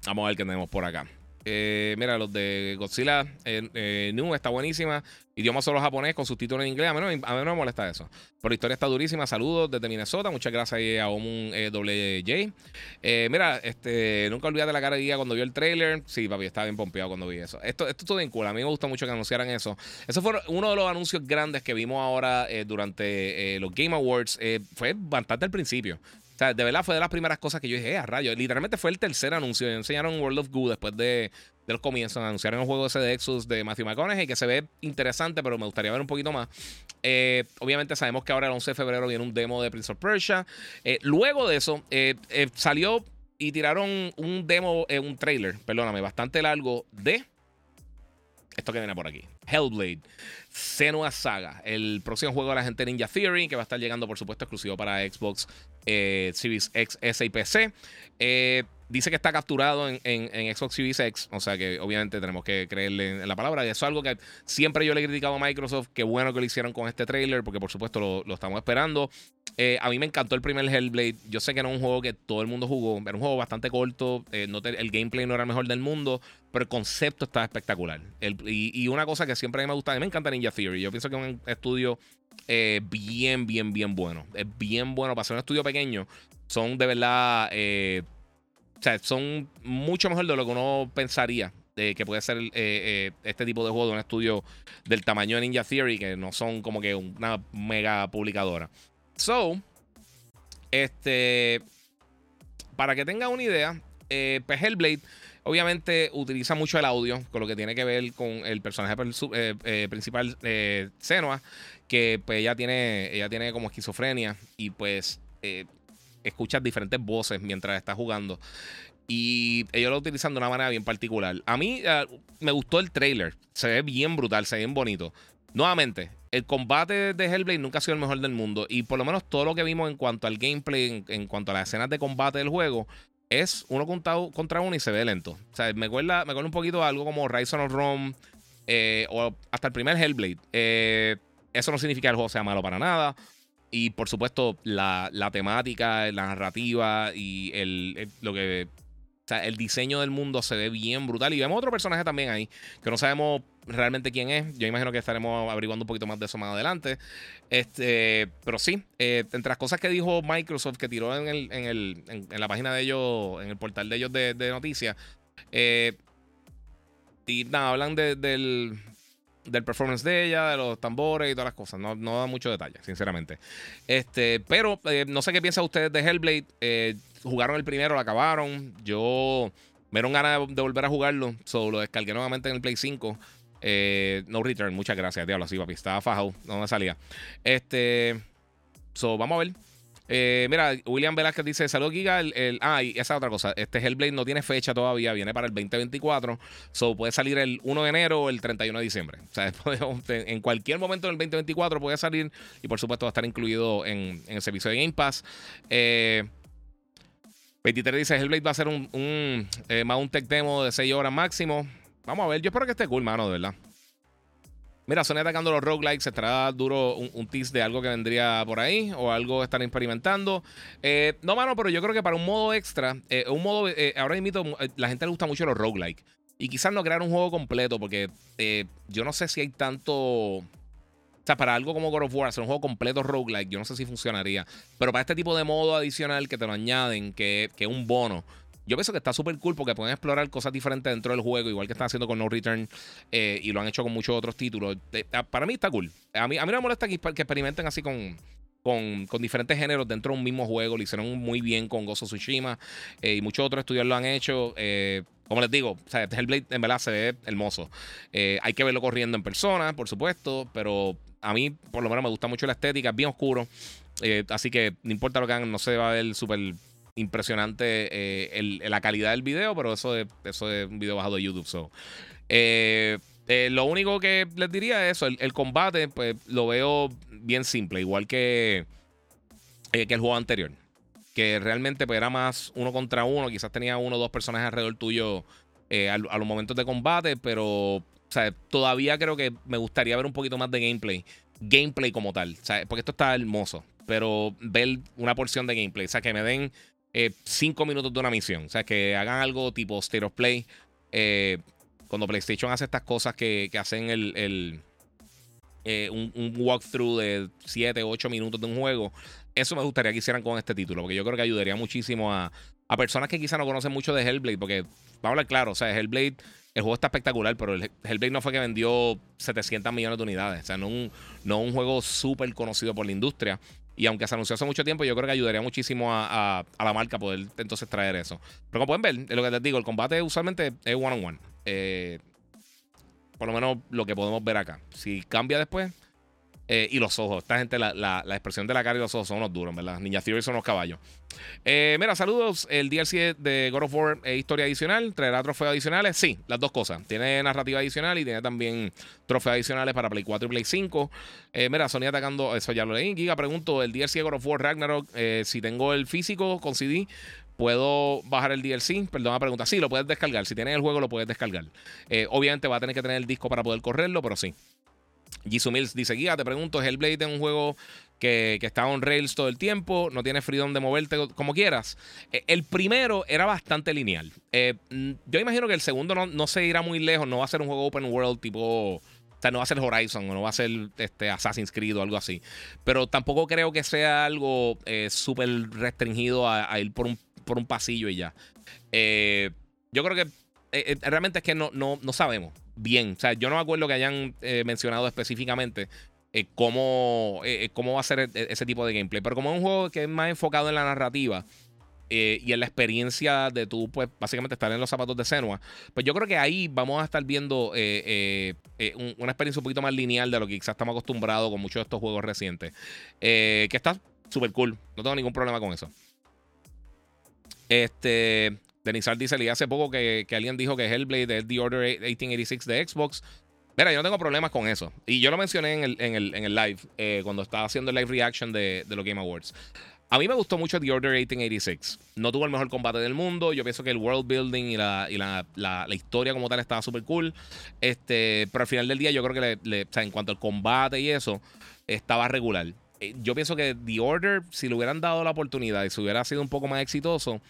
Vamos a ver qué tenemos por acá. Eh, mira, los de Godzilla eh, eh, New está buenísima. Idioma solo japonés con subtítulos en inglés. A mí, no, a mí no me molesta eso. Pero la historia está durísima. Saludos desde Minnesota. Muchas gracias a Omun WJ. mira, este, nunca olvidaste la cara de día cuando vio el trailer. Sí, papi, estaba bien pompeado cuando vi eso. Esto, esto es todo en cool. A mí me gusta mucho que anunciaran eso. Eso fue uno de los anuncios grandes que vimos ahora durante los Game Awards. fue bastante al principio. De verdad fue de las primeras cosas que yo dije, eh, a rayo. Literalmente fue el tercer anuncio. Enseñaron World of Goo después de, los comienzos. Anunciaron el juego ese de Exus de Matthew McConaughey, que se ve interesante, pero me gustaría ver un poquito más. Eh, obviamente sabemos que ahora el 11 de febrero viene un demo de Prince of Persia. Eh, luego de eso, salió y tiraron un demo, un trailer, perdóname, bastante largo de esto que viene por aquí. Hellblade, Senua Saga, el próximo juego de la gente Ninja Theory, que va a estar llegando, por supuesto, exclusivo para Xbox eh, X, S y PC. Eh, dice que está capturado en, Xbox Series X, o sea que obviamente tenemos que creerle en, la palabra. Y eso es algo que siempre yo le he criticado a Microsoft. Qué bueno que lo hicieron con este trailer, porque por supuesto lo, estamos esperando. Eh, a mí me encantó el primer Hellblade. Yo sé que era un juego que todo el mundo jugó. Era un juego bastante corto. no el gameplay no era el mejor del mundo, pero el concepto estaba espectacular. y, una cosa que siempre me gusta, a mí me encanta Ninja Theory. Yo pienso que es un estudio eh, bien, bien, bien bueno. Es bien bueno para ser un estudio pequeño. Son de verdad. Eh, o sea, son mucho mejor de lo que uno pensaría que puede ser eh, este tipo de juego de un estudio del tamaño de Ninja Theory, que no son como que una mega publicadora. So, este. Para que tengan una idea, eh, pues Hellblade obviamente utiliza mucho el audio, con lo que tiene que ver con el personaje principal, Senua que pues ella tiene, ella tiene como esquizofrenia y pues eh, escuchas diferentes voces mientras está jugando. Y ellos lo utilizan de una manera bien particular. A mí eh, me gustó el trailer. Se ve bien brutal, se ve bien bonito. Nuevamente, el combate de Hellblade nunca ha sido el mejor del mundo. Y por lo menos todo lo que vimos en cuanto al gameplay, en, cuanto a las escenas de combate del juego, es uno contra, contra uno y se ve lento. O sea, me acuerda, me un poquito a algo como Rise of Rome eh, o hasta el primer Hellblade. Eh, eso no significa que el juego sea malo para nada. Y por supuesto, la, temática, la narrativa y el, lo que. El diseño del mundo se ve bien brutal. Y vemos otro personaje también ahí, que no sabemos realmente quién es. Yo imagino que estaremos averiguando un poquito más de eso más adelante. Este, pero sí, eh, entre las cosas que dijo Microsoft, que tiró en, el, en, el, en, la página de ellos, en el portal de ellos de, noticias, eh, y nada, hablan del, del performance de ella, de los tambores y todas las cosas. No, no da mucho detalle, sinceramente. Este, pero eh, no sé qué piensan ustedes de Hellblade. Eh, jugaron el primero, lo acabaron. Yo me dieron ganas de, volver a jugarlo. Solo lo descargué nuevamente en el Play 5. Eh, no return, muchas gracias, diablo, así papi. Estaba fajado, no me salía. Este. So, vamos a ver. Eh, mira, William Velázquez dice: Salud, Giga. El, ah, y esa otra cosa. Este Hellblade no tiene fecha todavía, viene para el 2024. So puede salir el 1 de enero o el 31 de diciembre. O sea, en cualquier momento del 2024 puede salir. Y por supuesto, va a estar incluido en, el servicio de Game Pass. Eh, 23 dice: Hellblade va a ser un, un, eh, tech demo de 6 horas máximo. Vamos a ver, yo espero que esté cool, mano, de verdad. Mira, Sony atacando los roguelikes. Se traerá duro un, tease de algo que vendría por ahí o algo están experimentando. Eh, no, mano, pero yo creo que para un modo extra, eh, un modo. Eh, ahora invito, la gente le gusta mucho los roguelikes. Y quizás no crear un juego completo porque yo no sé si hay tanto. O sea, para algo como God of War, hacer un juego completo roguelike, yo no sé si funcionaría. Pero para este tipo de modo adicional que te lo añaden, que es un bono. Yo pienso que está súper cool porque pueden explorar cosas diferentes dentro del juego, igual que están haciendo con No Return eh, y lo han hecho con muchos otros títulos. Eh, ah, para mí está cool. A mí, a mí no me molesta que, experimenten así con, con, diferentes géneros dentro de un mismo juego. Lo hicieron muy bien con Gozo Tsushima eh, y muchos otros estudios lo han hecho. como les digo, o sea, Hellblade en verdad se ve hermoso. hay que verlo corriendo en persona, por supuesto, pero a mí por lo menos me gusta mucho la estética, es bien oscuro. así que no importa lo que hagan, no se va a ver súper impresionante eh, la calidad del video, pero eso es, eso es un video bajado de YouTube. So. Eh, eh, lo único que les diría es eso, el, combate, pues lo veo bien simple, igual que, que el juego anterior. Que realmente pues, era más uno contra uno, quizás tenía uno o dos personajes alrededor tuyo a, los momentos de combate, pero todavía creo que me gustaría ver un poquito más de gameplay. Gameplay como tal, porque esto está hermoso, pero ver una porción de gameplay, o sea, que me den eh, cinco minutos de una misión. O sea, que hagan algo tipo State of Play. Eh, cuando PlayStation hace estas cosas que, hacen el, eh, un, walkthrough de 7, 8 minutos de un juego. Eso me gustaría que hicieran con este título, porque yo creo que ayudaría muchísimo a, personas que quizá no conocen mucho de Hellblade, porque vamos a hablar claro, o sea, Hellblade, el juego está espectacular, pero el Hellblade no fue que vendió 700 millones de unidades, o sea, no un, no un juego súper conocido por la industria. Y aunque se anunció hace mucho tiempo, yo creo que ayudaría muchísimo a, la marca poder entonces traer eso. Pero como pueden ver, lo que les digo, el combate usualmente es one on one. Eh, por lo menos lo que podemos ver acá. Si cambia después, eh, y los ojos. Esta gente, la, la, expresión de la cara y los ojos son unos duros, ¿verdad? Ninja Theory son los caballos. Eh, mira, saludos. El DLC de God of War es historia adicional. ¿Traerá trofeos adicionales? Sí, las dos cosas. Tiene narrativa adicional y tiene también trofeos adicionales para Play 4 y Play 5. Eh, mira, Sony atacando. Eso ya lo leí. Giga, pregunto: el DLC de God of War Ragnarok, si tengo el físico con CD. ¿Puedo bajar el DLC? Perdón, la pregunta. Sí, lo puedes descargar. Si tienes el juego, lo puedes descargar. obviamente va a tener que tener el disco para poder correrlo, pero sí. Jisoo Mills dice: Guía, te pregunto, es un juego que, que, está on rails todo el tiempo, no tiene freedom de moverte como quieras. Eh, el primero era bastante lineal. Eh, mm, yo imagino que el segundo no, se irá muy lejos, no va a ser un juego open world tipo. O sea, no va a ser Horizon o no va a ser este, Assassin's Creed o algo así. Pero tampoco creo que sea algo eh, súper restringido a, ir por un, por un pasillo y ya. yo creo que realmente es que no, no, no sabemos bien. O sea, yo no me acuerdo que hayan eh, mencionado específicamente eh, cómo, eh, cómo va a ser e, ese tipo de gameplay. Pero como es un juego que es más enfocado en la narrativa y en la experiencia de tú, pues básicamente estar en los zapatos de Senua, pues yo creo que ahí vamos a estar viendo una experiencia un poquito más lineal de lo que quizás estamos acostumbrados con muchos de estos juegos recientes. que está súper cool. No tengo ningún problema con eso. Este. Denizar dice, leí hace poco que, alguien dijo que Hellblade es The Order 1886 de Xbox. Mira, yo no tengo problemas con eso. Y yo lo mencioné en el, en el, live, eh, cuando estaba haciendo el live reaction de, los Game Awards. A mí me gustó mucho The Order 1886. No tuvo el mejor combate del mundo. Yo pienso que el world building y la, y la, la, historia como tal estaba súper cool. Este, pero al final del día yo creo que le, en cuanto al combate y eso, estaba regular. Eh, yo pienso que The Order, si le hubieran dado la oportunidad y si hubiera sido un poco más exitoso,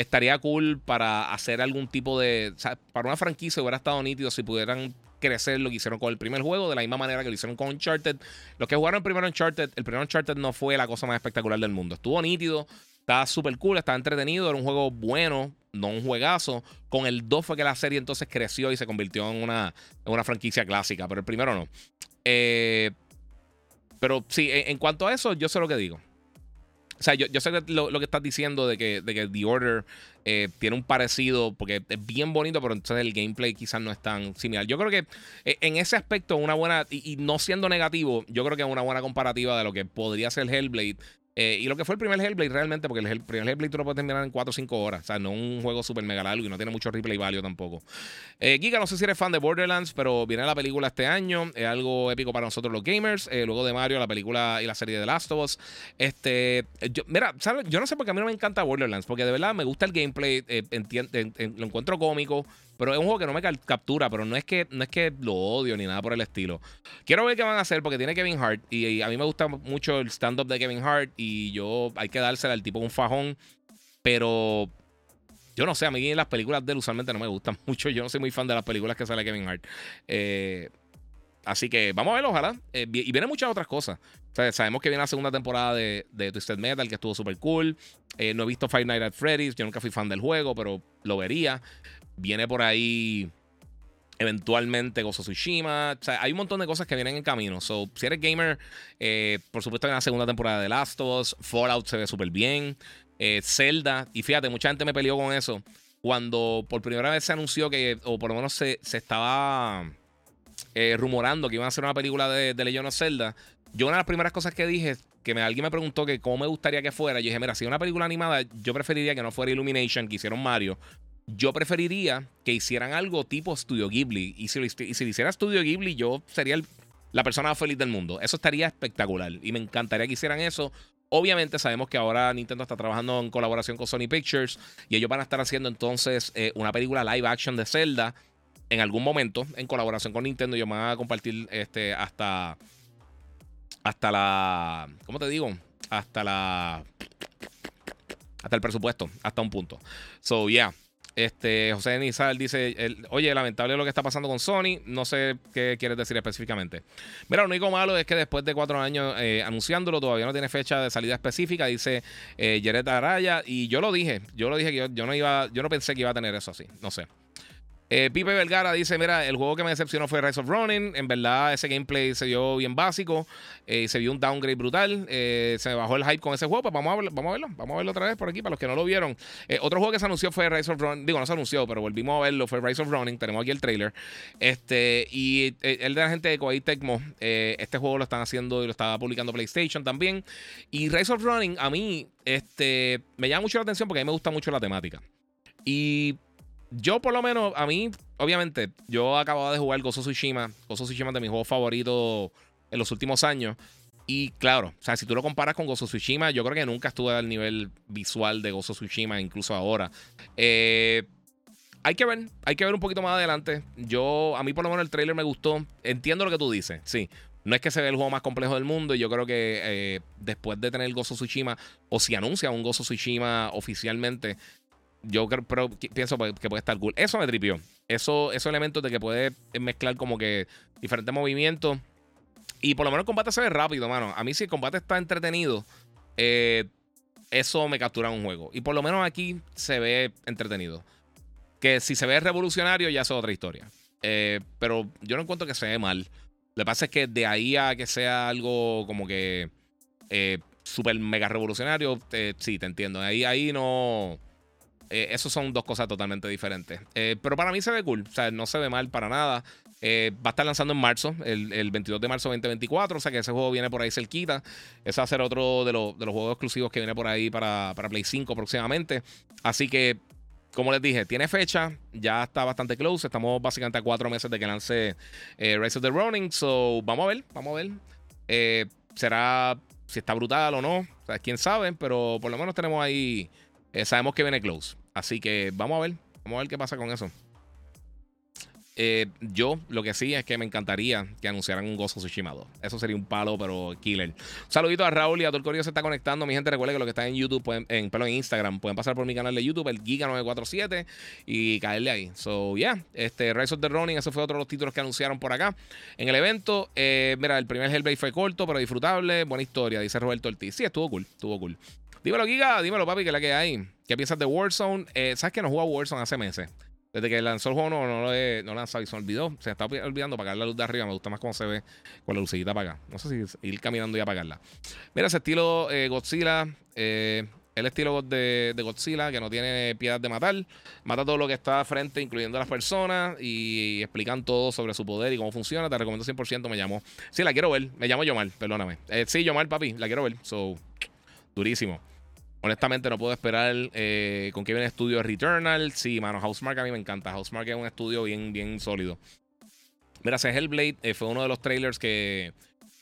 estaría cool para hacer algún tipo de. para una franquicia hubiera estado nítido si pudieran crecer lo que hicieron con el primer juego, de la misma manera que lo hicieron con Uncharted. Los que jugaron el primer Uncharted, el primer Uncharted no fue la cosa más espectacular del mundo. Estuvo nítido, estaba súper cool, estaba entretenido, era un juego bueno, no un juegazo. Con el 2 fue que la serie entonces creció y se convirtió en una, en una franquicia clásica, pero el primero no. Eh, pero sí, en cuanto a eso, yo sé lo que digo. O sea, yo, sé lo, que estás diciendo de que, de que The Order eh, tiene un parecido, porque es bien bonito, pero entonces el gameplay quizás no es tan similar. Yo creo que eh, en ese aspecto, una buena, y, no siendo negativo, yo creo que es una buena comparativa de lo que podría ser Hellblade Eh, y lo que fue el primer Hellblade realmente, porque el, primer Hellblade tú lo puedes terminar en 4 o 5 horas. O sea, no un juego súper mega largo y no tiene mucho replay value tampoco. Eh, Giga, no sé si eres fan de Borderlands, pero viene la película este año. Es algo épico para nosotros los gamers. Eh, luego de Mario, la película y la serie de Last of Us. Este, mira, ¿sabes? Yo no sé por qué a mí no me encanta Borderlands, porque de verdad me gusta el gameplay, lo encuentro cómico. Pero es un juego que no me captura, pero no es que no es que lo odio ni nada por el estilo. Quiero ver qué van a hacer porque tiene Kevin Hart y, a mí me gusta mucho el stand-up de Kevin Hart y yo hay que dársela al tipo un fajón, pero yo no sé, a mí las películas de él usualmente no me gustan mucho. Yo no soy muy fan de las películas que sale Kevin Hart. Eh, así que vamos a verlo, ojalá. Eh, y vienen muchas otras cosas. sabemos que viene la segunda temporada de, de Twisted Metal, que estuvo súper cool. Eh, no he visto Five Nights at Freddy's. Yo nunca fui fan del juego, pero lo vería. Viene por ahí eventualmente Gozo Tsushima. Hay un montón de cosas que vienen en camino. So, si eres gamer, eh, por supuesto en la segunda temporada de Last of Us, Fallout se ve súper bien. Eh, Zelda, y fíjate, mucha gente me peleó con eso. Cuando por primera vez se anunció que, o por lo menos se, estaba eh, rumorando que iban a hacer una película de, de Legend of Zelda, yo una de las primeras cosas que dije, que alguien me preguntó que cómo me gustaría que fuera, yo dije, mira, si una película animada, yo preferiría que no fuera Illumination, que hicieron Mario, yo preferiría que hicieran algo tipo Studio Ghibli. Y si, lo, hiciera Studio Ghibli, yo sería la persona más feliz del mundo. Eso estaría espectacular. Y me encantaría que hicieran eso. Obviamente sabemos que ahora Nintendo está trabajando en colaboración con Sony Pictures. Y ellos van a estar haciendo entonces eh, una película live action de Zelda. En algún momento, en colaboración con Nintendo. Yo me van a compartir este, hasta. Hasta la. ¿Cómo te digo? Hasta la. Hasta el presupuesto. Hasta un punto. So, yeah. Este, José Nizal dice: Oye, lamentable lo que está pasando con Sony. No sé qué quieres decir específicamente. Mira, lo único malo es que después de cuatro años eh, anunciándolo, todavía no tiene fecha de salida específica. Dice eh, Araya. Y yo lo dije. Yo lo dije que yo, no iba. Yo no pensé que iba a tener eso así. No sé. Eh, Pipe Vergara dice: Mira, el juego que me decepcionó fue Rise of Running. En verdad, ese gameplay se dio bien básico. Eh, se vio un downgrade brutal. Eh, se me bajó el hype con ese juego. Pues vamos a, verlo, vamos a verlo. Vamos a verlo otra vez por aquí para los que no lo vieron. otro juego que se anunció fue Rise of Running. Digo, no se anunció, pero volvimos a verlo. Fue Rise of Running. Tenemos aquí el trailer. Este, y el de la gente de Koei Tecmo. este juego lo están haciendo y lo está publicando PlayStation también. Y Rise of Running, a mí, este, me llama mucho la atención porque a mí me gusta mucho la temática. Y yo por lo menos, a mí, obviamente, yo acababa de jugar Gozo Tsushima. Gozo Tsushima es de mis juegos favoritos en los últimos años. Y claro, o sea, si tú lo comparas con Gozo Tsushima, yo creo que nunca estuve al nivel visual de Gozo Tsushima, incluso ahora. Eh, hay que ver, hay que ver un poquito más adelante. Yo, a mí por lo menos el trailer me gustó. Entiendo lo que tú dices, sí. No es que se ve el juego más complejo del mundo. Y yo creo que eh, después de tener Gozo Tsushima, o si anuncia un Gozo Tsushima oficialmente, yo creo, pero pienso que puede estar cool. Eso me tripió. Eso, esos elementos de que puede mezclar como que diferentes movimientos. Y por lo menos el combate se ve rápido, mano. A mí si el combate está entretenido, eh, eso me captura un juego. Y por lo menos aquí se ve entretenido. Que si se ve revolucionario ya es otra historia. Eh, pero yo no encuentro que se ve mal. Lo que pasa es que de ahí a que sea algo como que eh, súper mega revolucionario, sí, te entiendo. Ahí, ahí no eh, esos son dos cosas totalmente diferentes. Eh, pero para mí se ve cool. O sea, no se ve mal para nada. Eh, va a estar lanzando en marzo, el, 22 de marzo 2024. O sea que ese juego viene por ahí cerquita. Ese va a ser otro de, los, juegos exclusivos que viene por ahí para, para Play 5 próximamente. Así que, como les dije, tiene fecha. Ya está bastante close. Estamos básicamente a cuatro meses de que lance Rise of the Running. So, vamos a ver, vamos a ver. será si está brutal o no. O sea, quién sabe. Pero por lo menos tenemos ahí. Sabemos que viene close. Así que vamos a ver, vamos a ver qué pasa con eso. Eh, yo lo que sí es que me encantaría que anunciaran un Gozo Tsushima 2. Eso sería un palo, pero killer. Un saludito a Raúl y a correo se está conectando. Mi gente, recuerde que lo que está en YouTube, pueden, en, en Instagram, pueden pasar por mi canal de YouTube, el Giga947, y caerle ahí. So, yeah, este Rise of the Running, ese fue otro de los títulos que anunciaron por acá. En el evento, eh, mira, el primer Hellblade fue corto, pero disfrutable. Buena historia, dice Roberto Ortiz. Sí, estuvo cool, estuvo cool. Dímelo, Giga, dímelo, papi, que la que hay. ¿Qué piensas de Warzone? Eh, ¿Sabes que no jugaba Warzone hace meses? Desde que lanzó el juego no, no lo he lanzado y se olvidó. Se está olvidando apagar la luz de arriba. Me gusta más cómo se ve con la lucecita apagada. No sé si ir caminando y apagarla. Mira ese estilo eh, Godzilla. Eh, el estilo de, Godzilla que no tiene piedad de matar. Mata todo lo que está frente, incluyendo a las personas. Y, explican todo sobre su poder y cómo funciona. Te recomiendo 100%. Me llamo. Sí, la quiero ver. Me llamo Yomar, perdóname. sí, Yomar, papi. La quiero ver. So, durísimo. Honestamente, no puedo esperar eh, con qué viene el estudio Returnal. Sí, mano, Housemark a mí me encanta. Housemark es un estudio bien, bien sólido. Mira, ese Hellblade eh, fue uno de los trailers que,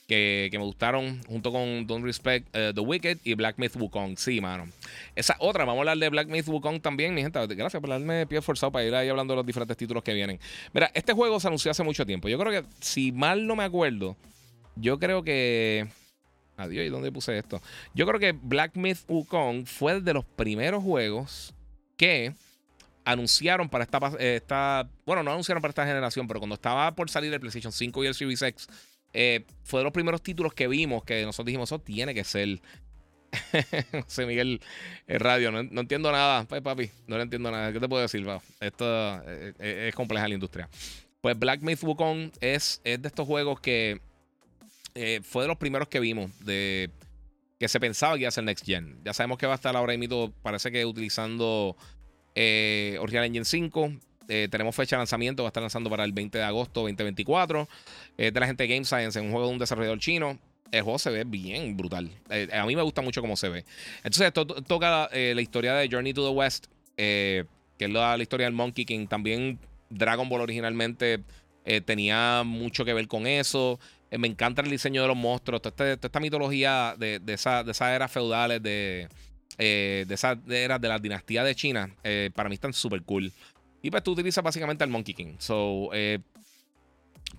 que, me gustaron junto con Don't Respect eh, The Wicked y Black Myth Wukong. Sí, mano. Esa otra, vamos a hablar de Black Myth Wukong también, mi gente. Gracias por darme pie forzado para ir ahí hablando de los diferentes títulos que vienen. Mira, este juego se anunció hace mucho tiempo. Yo creo que, si mal no me acuerdo, yo creo que. Adiós, ¿y dónde puse esto? Yo creo que Black Myth Wukong fue de los primeros juegos que anunciaron para esta, Bueno, no anunciaron para esta generación, pero cuando estaba por salir el PlayStation 5 y el Series X, eh, fue de los primeros títulos que vimos que nosotros dijimos, eso tiene que ser. José Miguel el Radio, no, entiendo nada. Pues, papi, no le entiendo nada. ¿Qué te puedo decir? Esto eh, eh, es compleja la industria. Pues Black Myth Wukong es, es de estos juegos que eh, fue de los primeros que vimos de que se pensaba que iba a ser Next Gen. Ya sabemos que va a estar ahora mismo, parece que utilizando eh, Engine 5. Eh, tenemos fecha de lanzamiento, va a estar lanzando para el 20 de agosto 2024. de la gente de Game Science, en un juego de un desarrollador chino. El juego se ve bien brutal. a mí me gusta mucho cómo se ve. Entonces, esto toca la historia de Journey to the West, que es la, la, historia del Monkey King. También Dragon Ball originalmente tenía mucho que ver con eso. Eh, me encanta el diseño de los monstruos, toda, esta, mitología de, de, de esas eras feudales, de, eh, de esas eras de la dinastía de China, eh, para mí están súper cool. Y pues tú utilizas básicamente el Monkey King. So,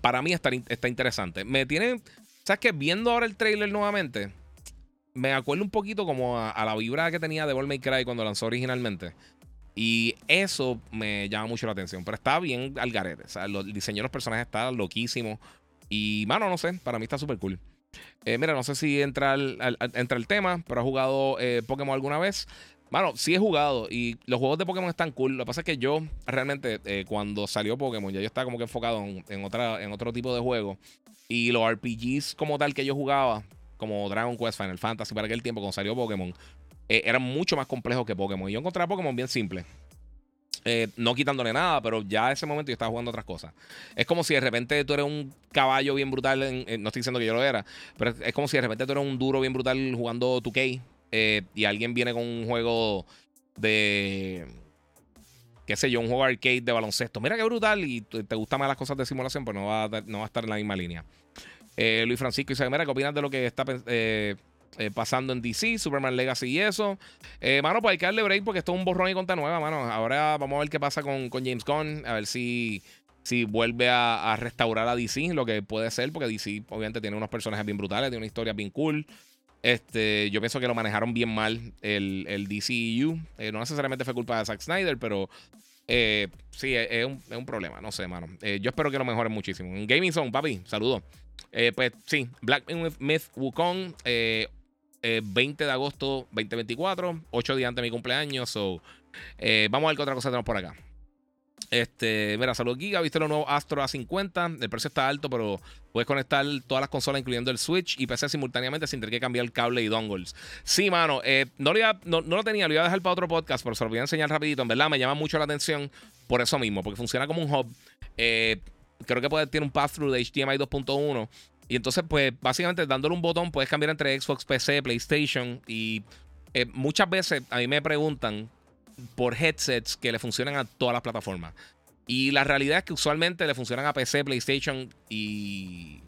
para mí está, está interesante. Me tiene, ¿sabes qué? Viendo ahora el trailer nuevamente, me acuerdo un poquito como a, la vibra que tenía de May Cry cuando lanzó originalmente. Y eso me llama mucho la atención. Pero está bien al garete. O sea, el diseño de los personajes está loquísimo. Y, mano, no sé, para mí está súper cool. Eh, mira, no sé si entra el, entra el tema, pero ¿has jugado eh, Pokémon alguna vez? Mano, sí he jugado y los juegos de Pokémon están cool. Lo que pasa es que yo realmente eh, cuando salió Pokémon ya yo estaba como que enfocado en, otra, en otro tipo de juego. Y los RPGs como tal que yo jugaba, como Dragon Quest, Final Fantasy, para aquel tiempo cuando salió Pokémon, eran mucho más complejos que Pokémon. Y yo encontré a Pokémon bien simple. Eh, no quitándole nada, pero ya ese momento yo estaba jugando otras cosas. Es como si de repente tú eres un caballo bien brutal, no estoy diciendo que yo lo era, pero es como si de repente tú eres un duro bien brutal jugando 2K eh, y alguien viene con un juego de, qué sé yo, un juego arcade de baloncesto. Mira qué brutal y te gustan más las cosas de simulación, pues no va a, no va a estar en la misma línea. Eh, Luis Francisco dice, mira, ¿qué opinas de lo que está eh, pasando en DC, Superman Legacy y eso. Eh, mano, pues hay que darle break porque esto es un borrón y cuenta nueva, mano. Ahora vamos a ver qué pasa con, James Gunn, a ver si, si vuelve a, restaurar a DC, lo que puede ser, porque DC obviamente tiene unos personajes bien brutales, tiene una historia bien cool. Este, yo pienso que lo manejaron bien mal el, el DCU. Eh, no necesariamente fue culpa de Zack Snyder, pero eh, sí, es, un, es, un, problema. No sé, mano. yo espero que lo mejoren muchísimo. Gaming Zone, papi, saludos. pues sí, Black Myth Wukong. 20 eh, de agosto 2024, 8 días antes de mi cumpleaños. So, eh, vamos a ver qué otra cosa tenemos por acá. Este, mira, salud Giga, viste lo nuevo Astro A50. El precio está alto, pero puedes conectar todas las consolas, incluyendo el Switch y PC simultáneamente sin tener que cambiar el cable y dongles. Sí, mano, eh, no, lo no, lo tenía, lo iba a dejar para otro podcast, pero se lo voy a enseñar rapidito. En verdad, me llama mucho la atención por eso mismo, porque funciona como un hub. creo que puede, tiene un pass-through de HDMI 2.1 y entonces, pues, básicamente dándole un botón puedes cambiar entre Xbox, PC, PlayStation. Y eh, muchas veces a mí me preguntan por headsets que le funcionan a todas las plataformas. Y la realidad es que usualmente le funcionan a PC, PlayStation y,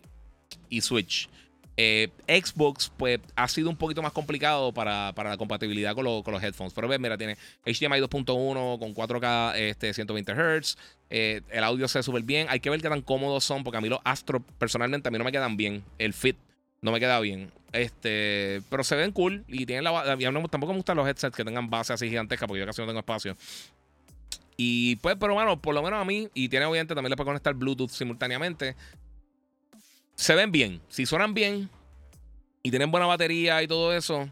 y Switch. Eh, Xbox, pues, ha sido un poquito más complicado para, la compatibilidad con, los headphones. Pero ves, mira, tiene HDMI 2.1 con 4K este, 120 Hz. Eh, el audio se ve súper bien. Hay que ver qué tan cómodos son, porque a mí los Astro, personalmente, a mí no me quedan bien. El fit no me queda bien. Este, pero se ven cool y tienen la tampoco me gustan los headsets que tengan base así gigantesca porque yo casi no tengo espacio. Y pues, pero bueno, por lo menos a mí, y tiene obviamente también le puede conectar Bluetooth simultáneamente se ven bien. Si suenan bien y tienen buena batería y todo eso,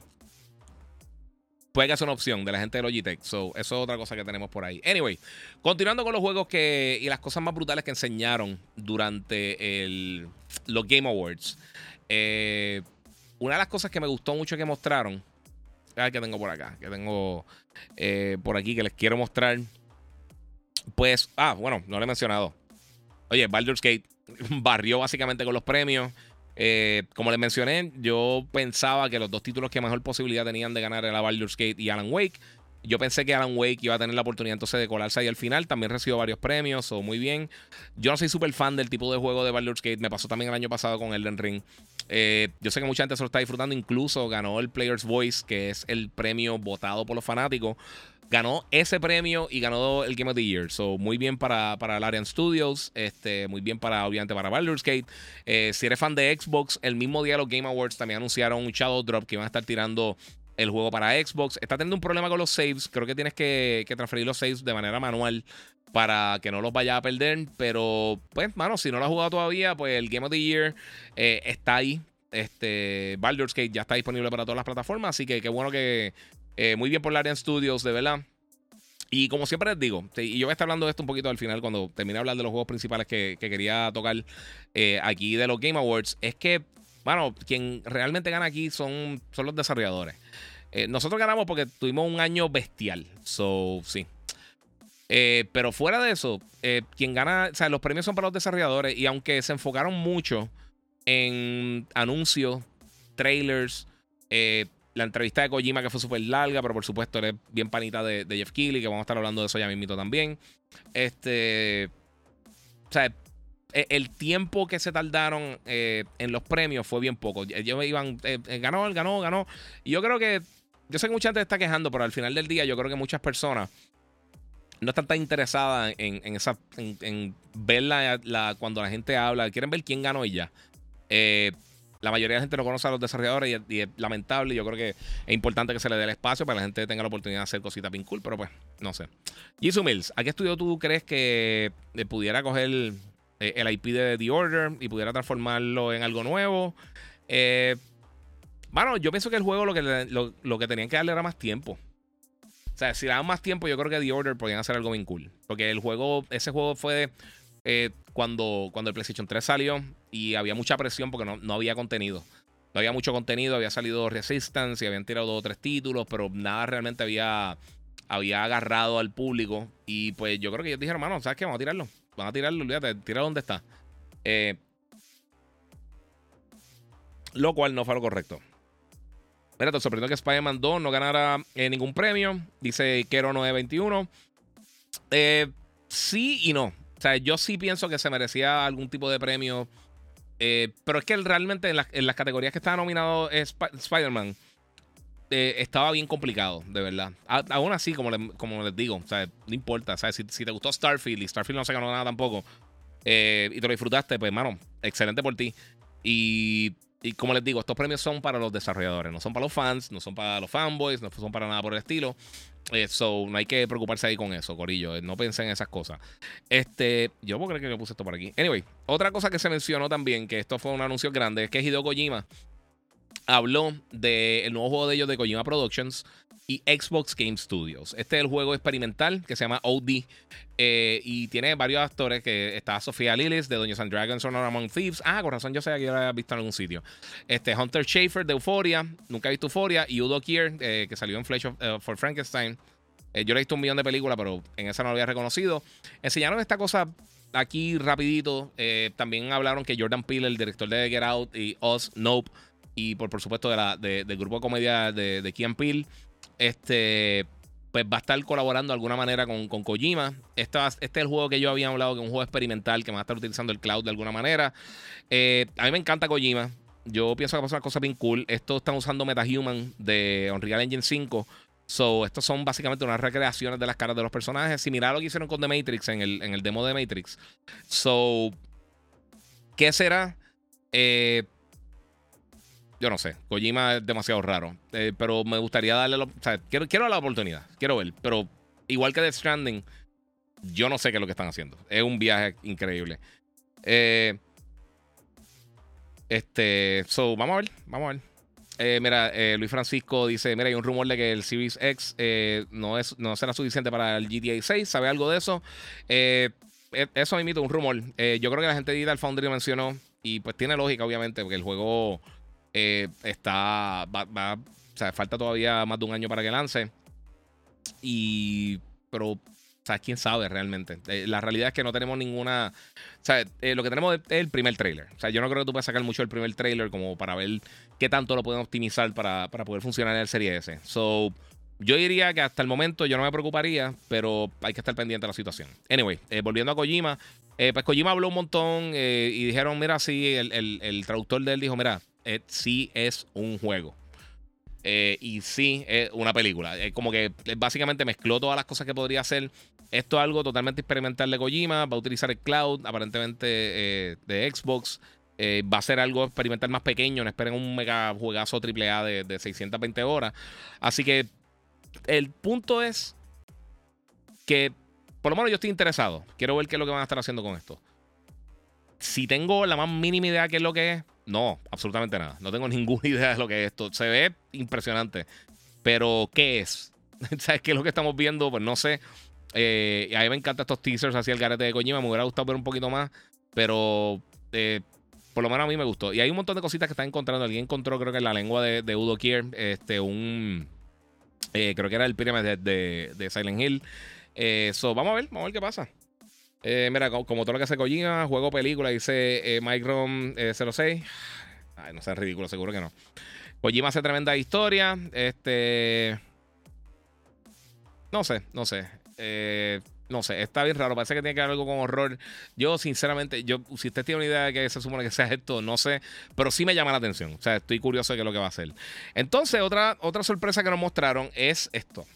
puede que sea una opción de la gente de Logitech. So, eso es otra cosa que tenemos por ahí. Anyway, continuando con los juegos que y las cosas más brutales que enseñaron durante los Game Awards. Eh, una de las cosas que me gustó mucho que mostraron. A que tengo por acá. Que tengo eh, por aquí que les quiero mostrar. Pues, ah, bueno, no lo he mencionado. Oye, Baldur's Gate barrió básicamente con los premios. Eh, como les mencioné, yo pensaba que los dos títulos que mejor posibilidad tenían de ganar era Baldur's Gate y Alan Wake. Yo pensé que Alan Wake iba a tener la oportunidad entonces de colarse ahí al final. También recibió varios premios, o muy bien. Yo no soy súper fan del tipo de juego de Baldur's Gate. Me pasó también el año pasado con Elden Ring. Eh, yo sé que mucha gente se lo está disfrutando. Incluso ganó el Player's Voice, que es el premio votado por los fanáticos. Ganó ese premio y ganó el Game of the Year. So, muy bien para, para Larian Studios. Este, muy bien para, obviamente, para Baldur's Gate. Eh, si eres fan de Xbox, el mismo día los Game Awards también anunciaron un Shadow Drop que iban a estar tirando el juego para Xbox. Está teniendo un problema con los saves. Creo que tienes que, transferir los saves de manera manual para que no los vayas a perder. Pero, pues, mano, si no lo has jugado todavía, pues el Game of the Year eh, está ahí. Este, Baldur's Gate ya está disponible para todas las plataformas. Así que qué bueno que. Eh, muy bien por Larian Studios, de verdad. Y como siempre les digo, y yo voy a estar hablando de esto un poquito al final cuando termine de hablar de los juegos principales que, quería tocar eh, aquí de los Game Awards, es que, bueno, quien realmente gana aquí son, son los desarrolladores. Eh, nosotros ganamos porque tuvimos un año bestial. So, sí. Eh, pero fuera de eso, eh, quien gana, o sea, los premios son para los desarrolladores. Y aunque se enfocaron mucho en anuncios, trailers, la entrevista de Kojima que fue súper larga, pero por supuesto eres bien panita de, Jeff Keighley, que vamos a estar hablando de eso ya mismito también. Este. O sea, e, el tiempo que se tardaron en los premios fue bien poco. Ellos iban, ganó, ganó, ganó. Y yo creo que yo sé que mucha gente está quejando, pero al final del día yo creo que muchas personas no están tan interesadas en, esa, en, ver la, cuando la gente habla, quieren ver quién ganó y ya. Eh, la mayoría de la gente no conoce a los desarrolladores y, es lamentable. Yo creo que es importante que se le dé el espacio para que la gente tenga la oportunidad de hacer cositas bien cool, pero pues, no sé. Jisoo Mills, ¿a qué estudio tú crees que eh, pudiera coger eh, el IP de The Order y pudiera transformarlo en algo nuevo? Eh, bueno, yo pienso que el juego lo que, lo, que tenían que darle era más tiempo. O sea, si le daban más tiempo, yo creo que The Order podían hacer algo bien cool. Porque el juego, ese juego fue eh, cuando, cuando el PlayStation 3 salió y había mucha presión porque no, había contenido. No había mucho contenido, había salido Resistance y habían tirado dos o tres títulos, pero nada realmente había, había agarrado al público. Y pues yo creo que ellos dijeron, hermano, ¿sabes qué? Vamos a tirarlo. Vamos a tirarlo, olvídate, tira donde está. Eh, lo cual no fue lo correcto. Mira, te sorprendió que Spider-Man 2 no ganara eh, ningún premio. Dice Kero 921. Eh, sí y no. O sea, yo sí pienso que se merecía algún tipo de premio. Eh, pero es que realmente en, las categorías que estaba nominado Spider-Man estaba bien complicado, de verdad. aún así, como, les digo, no importa. Si, te gustó Starfield y Starfield no se ganó nada tampoco y te lo disfrutaste, pues, hermano, excelente por ti. Y y como les digo, estos premios son para los desarrolladores, no son para los fans, no son para los fanboys, no son para nada por el estilo. Eh, so, no hay que preocuparse ahí con eso, Corillo. Eh, no pensé en esas cosas. Este, yo puedo creer que me puse esto por aquí. Anyway, otra cosa que se mencionó también, que esto fue un anuncio grande, es que Hideo Kojima habló del nuevo juego de ellos de Kojima Productions y Xbox Game Studios. Este es el juego experimental que se llama OD eh, y tiene varios actores que está Sofía Lillis de Dungeons and Dragons Honor Among Thieves. Ah, con razón yo sé que yo la había visto en algún sitio. Este Hunter Schafer de Euphoria, nunca he visto Euphoria y Udo Kier eh, que salió en Flash of, eh, for Frankenstein. yo le he visto un millón de películas, pero en esa no lo había reconocido. Enseñaron esta cosa aquí rapidito. también hablaron que Jordan Peele, el director de Get Out y Us, Nope, y por, por supuesto del grupo de comedia de, de Kian Peele, este, pues va a estar colaborando de alguna manera con, con Kojima. Este, este, es el juego que yo había hablado, que es un juego experimental que va a estar utilizando el cloud de alguna manera. Eh, a mí me encanta Kojima. Yo pienso que va a ser una cosa bien cool. Esto están usando MetaHuman de Unreal Engine 5. So, estos son básicamente unas recreaciones de las caras de los personajes, similar a lo que hicieron con The Matrix en el, en el demo de Matrix. So, ¿qué será? Eh, yo no sé. Kojima es demasiado raro. Eh, pero me gustaría darle. quiero, quiero la oportunidad. Quiero ver. Pero igual que The Stranding, yo no sé qué es lo que están haciendo. Es un viaje increíble. Eh, este. So, vamos a ver. Vamos a ver. Eh, mira, Luis Francisco dice: Mira, hay un rumor de que el Series X no, es, no será suficiente para el GTA 6. ¿Sabe algo de eso? E, eso me imito un rumor. yo creo que la gente de Digital Foundry mencionó. Y pues tiene lógica, obviamente, porque el juego eh, está. Va, o sea, falta todavía más de un año para que lance. Y. Pero. Sea, quién sabe realmente. Eh, la realidad es que no tenemos ninguna. Sea, eh, lo que tenemos es el primer trailer. O sea, yo no creo que tú puedas sacar mucho el primer trailer como para ver qué tanto lo pueden optimizar para, para poder funcionar en el Serie S. So, yo diría que hasta el momento yo no me preocuparía, pero hay que estar pendiente de la situación. Anyway, volviendo a Kojima. pues Kojima habló un montón y dijeron, mira, sí, el, el, traductor de él dijo, mira, sí es un juego. Eh, y sí, es una película. Es como que básicamente mezcló todas las cosas que podría hacer. Esto es algo totalmente experimental de Kojima. Va a utilizar el cloud, aparentemente eh, de Xbox. Eh, va a ser algo experimental más pequeño. No esperen un mega juegazo AAA de, de 620 horas. Así que el punto es que, por lo menos, yo estoy interesado. Quiero ver qué es lo que van a estar haciendo con esto. Si tengo la más mínima idea de qué es lo que es, no, absolutamente nada. No tengo ninguna idea de lo que es esto. Se ve impresionante. Pero, ¿qué es? ¿Sabes qué es lo que estamos viendo? Pues no sé. Eh, a mí me encantan estos teasers hacia el garete de Kojima. Me hubiera gustado ver un poquito más. Pero eh, por lo menos a mí me gustó. Y hay un montón de cositas que están encontrando. Alguien encontró, creo que en la lengua de, Udo Kier, este, un. Eh, creo que era el pyramid de, de, Silent Hill. so, vamos a ver, vamos a ver qué pasa. Eh, mira, como, todo lo que hace Kojima, juego película, dice eh, Micron 06. Eh, Ay, no sea ridículo, seguro que no. Kojima hace tremenda historia. Este. No sé, no sé. Eh, no sé, está bien raro. Parece que tiene que ver algo con horror. Yo, sinceramente, yo, si usted tiene una idea de que se supone que sea esto, no sé. Pero sí me llama la atención. O sea, estoy curioso de qué es lo que va a hacer. Entonces, otra, otra sorpresa que nos mostraron es esto.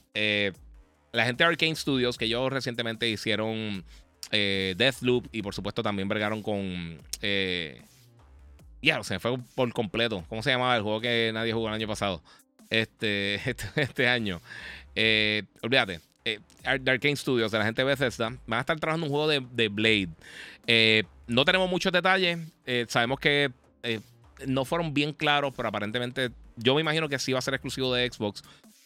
la gente de Arcane Studios, que ellos recientemente hicieron eh, Deathloop y por supuesto también bregaron con... Ya, se me fue por completo. ¿Cómo se llamaba el juego que nadie jugó el año pasado? Este, este, este año. Eh, olvídate. Eh, Studios, de la gente de Bethesda, van a estar trabajando un juego de, de Blade. Eh, no tenemos muchos detalles. sabemos que no fueron bien claros, pero aparentemente yo me imagino que sí va a ser exclusivo de Xbox.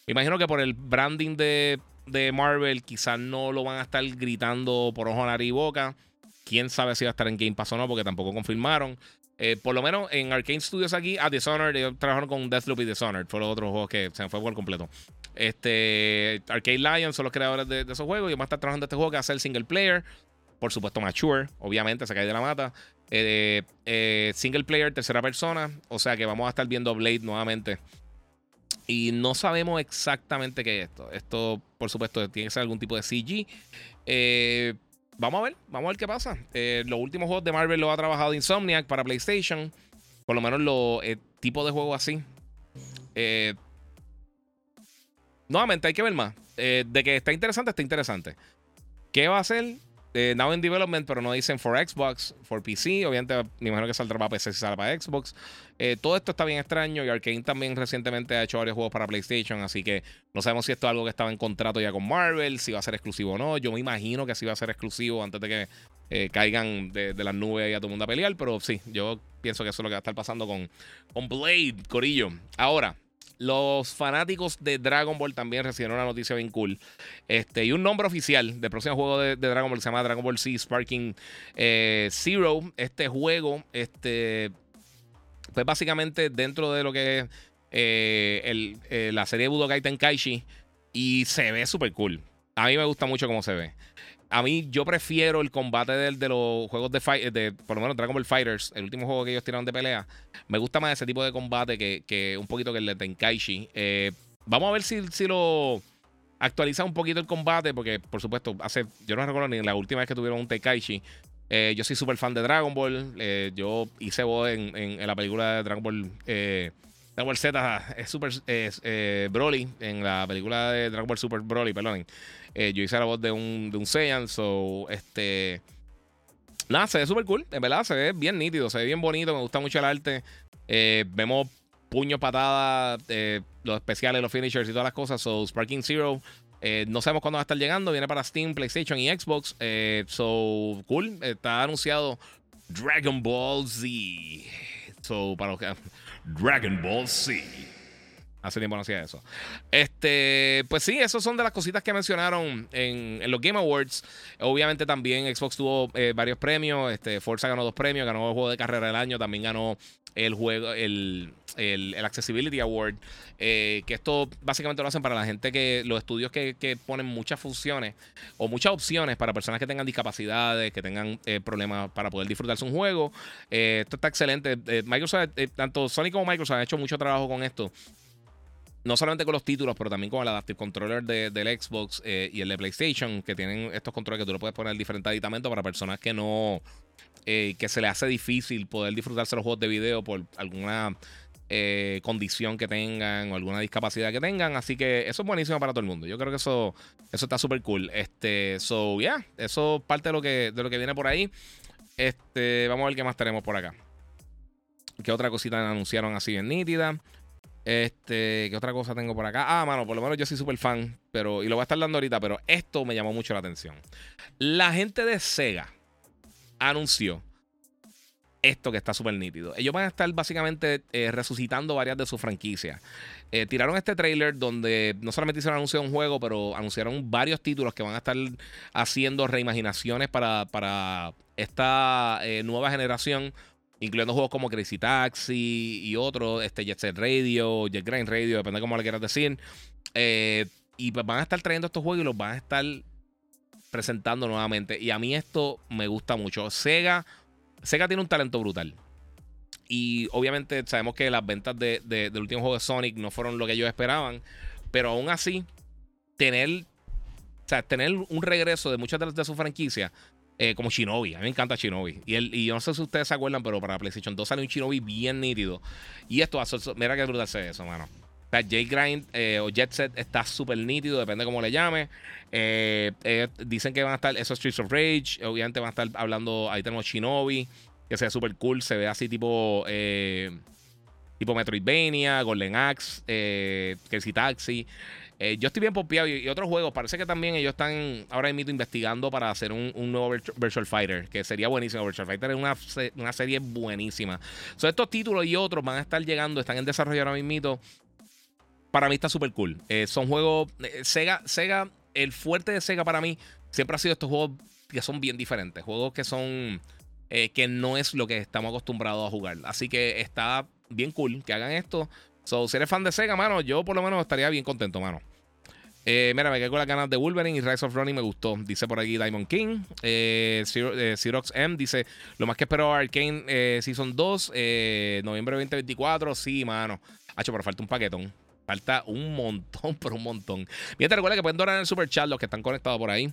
Me imagino que por el branding de de Marvel quizás no lo van a estar gritando por ojo, nariz y boca. Quién sabe si va a estar en Game Pass o no, porque tampoco confirmaron. Eh, por lo menos en Arcane Studios aquí, a Dishonored, ellos trabajaron con Deathloop y Dishonored. Fueron los otros juegos que se me fue por completo. Este, Arcade Lions son los creadores de, esos juegos y van a estar trabajando este juego que a ser single player. Por supuesto, Mature, obviamente, se cae de la mata. Eh, eh, single player, tercera persona. O sea que vamos a estar viendo Blade nuevamente y no sabemos exactamente qué es esto. Esto, por supuesto, tiene que ser algún tipo de CG. Eh, vamos a ver, vamos a ver qué pasa. Eh, los últimos juegos de Marvel lo ha trabajado Insomniac para PlayStation. Por lo menos los eh, tipos de juegos así. nuevamente, hay que ver más. de que está interesante, está interesante. ¿Qué va a hacer? Eh, now in development, pero no dicen for Xbox, for PC. Obviamente, me imagino que saldrá para PC si sale para Xbox. Eh, todo esto está bien extraño. Y Arkane también recientemente ha hecho varios juegos para PlayStation. Así que no sabemos si esto es algo que estaba en contrato ya con Marvel, si va a ser exclusivo o no. Yo me imagino que sí va a ser exclusivo antes de que eh, caigan de, las nubes y a todo el mundo a pelear. Pero sí, yo pienso que eso es lo que va a estar pasando con, con Blade, Corillo. Ahora, los fanáticos de Dragon Ball también recibieron una noticia bien cool. Este, y un nombre oficial del próximo juego de, Dragon Ball se llama Dragon Ball Z Sparking eh, Zero. Este juego, este, pues básicamente dentro de lo que es eh, eh, la serie de Budokai Tenkaichi. Y se ve súper cool. A mí me gusta mucho cómo se ve a mí yo prefiero el combate de, de los juegos de, fight, de, por lo menos Dragon Ball Fighters, el último juego que ellos tiraron de pelea. Me gusta más ese tipo de combate que, que un poquito que el de Tenkaichi. Eh, vamos a ver si, si lo actualiza un poquito el combate, porque por supuesto, hace, yo no recuerdo ni la última vez que tuvieron un Tenkaichi. Eh, yo soy súper fan de Dragon Ball. Eh, yo hice voz en, en, la película de Dragon Ball. Dragon Ball Z es Super Broly. En la película de Dragon Ball Super Broly, perdón. Eh, yo hice la voz de un, de un Saiyan, so, este... Nada, se ve súper cool, en verdad, se ve bien nítido, se ve bien bonito, me gusta mucho el arte. Eh, vemos puños, patadas, eh, los especiales, los finishers y todas las cosas. So, Sparking Zero, no sabemos cuándo va a estar llegando, viene para Steam, PlayStation y Xbox. so, cool, está anunciado Dragon Ball Z. So, para los que... Dragon Ball Z. Hace tiempo no hacía eso. Este pues sí, esas son de las cositas que mencionaron en, los Game Awards. Obviamente también Xbox tuvo eh, varios premios. Este, Forza ganó dos premios, ganó el juego de carrera del año, también ganó el juego, el, el, Accessibility Award. Eh, que esto básicamente lo hacen para la gente que, los estudios que, ponen muchas funciones o muchas opciones para personas que tengan discapacidades, que tengan eh, problemas para poder disfrutarse un juego. esto está excelente. Microsoft, tanto Sony como Microsoft han hecho mucho trabajo con esto no solamente con los títulos, pero también con el Adaptive Controller del Xbox eh, y el de PlayStation, que tienen estos controles que tú lo puedes poner diferentes aditamentos para personas que no. Eh, que se le hace difícil poder disfrutarse los juegos de video por alguna eh, condición que tengan o alguna discapacidad que tengan. Así que eso es buenísimo para todo el mundo. Yo creo que eso, eso está súper cool. Este, so, yeah, eso es parte de lo, que, de lo que viene por ahí. Este, vamos a ver qué más tenemos por acá. ¿Qué otra cosita anunciaron así en nítida? Este, ¿qué otra cosa tengo por acá? Ah, mano, por lo menos yo soy súper fan, pero, y lo voy a estar dando ahorita, pero esto me llamó mucho la atención. La gente de Sega anunció esto que está súper nítido. Ellos van a estar básicamente eh, resucitando varias de sus franquicias. Eh, tiraron este trailer donde no solamente hicieron anuncio de un juego, pero anunciaron varios títulos que van a estar haciendo reimaginaciones para, para esta eh, nueva generación incluyendo juegos como Crazy Taxi y otros, este Jet Set Radio, Jet Grind Radio, depende de cómo le quieras decir. Eh, y pues van a estar trayendo estos juegos y los van a estar presentando nuevamente. Y a mí esto me gusta mucho. Sega, Sega tiene un talento brutal. Y obviamente sabemos que las ventas de, del último juego de Sonic no fueron lo que ellos esperaban. Pero aún así, tener, tener un regreso de muchas de sus franquicias eh, como Shinobi. A mí me encanta Shinobi. Y, el, y yo no sé si ustedes se acuerdan, pero para PlayStation 2 salió un Shinobi bien nítido. Y esto, mira que brutal se eso, mano. O sea, J-Grind eh, o Jet Set está súper nítido, depende de cómo le llame. Eh, dicen que van a estar esos Streets of Rage. Obviamente van a estar hablando. Ahí tenemos Shinobi, que sea súper cool. Se ve así tipo. tipo Metroidvania, Golden Axe, Casey Taxi. Eh, yo estoy bien pompeado y, otros juegos. Parece que también ellos están ahora mismo investigando para hacer un, nuevo Virtual Fighter, que sería buenísimo. Virtual Fighter es una, serie buenísima. So, estos títulos y otros van a estar llegando, están en desarrollo ahora mismo. Para mí está súper cool. Eh, son juegos. Eh, Sega, Sega, el fuerte de Sega para mí siempre ha sido estos juegos que son bien diferentes. Juegos que son. que no es lo que estamos acostumbrados a jugar. Así que está bien cool que hagan esto. So, si eres fan de Sega, mano, yo por lo menos estaría bien contento, mano. Eh, mira, me quedé con las ganas de Wolverine y Rise of Running me gustó. Dice por aquí Diamond King. Eh, eh M dice: Lo más que espero Arcane eh, Season 2, eh, noviembre 2024. Sí, mano. Hacho, pero falta un paquetón. Falta un montón, pero un montón. Bien, te recuerda que pueden donar en el super chat los que están conectados por ahí.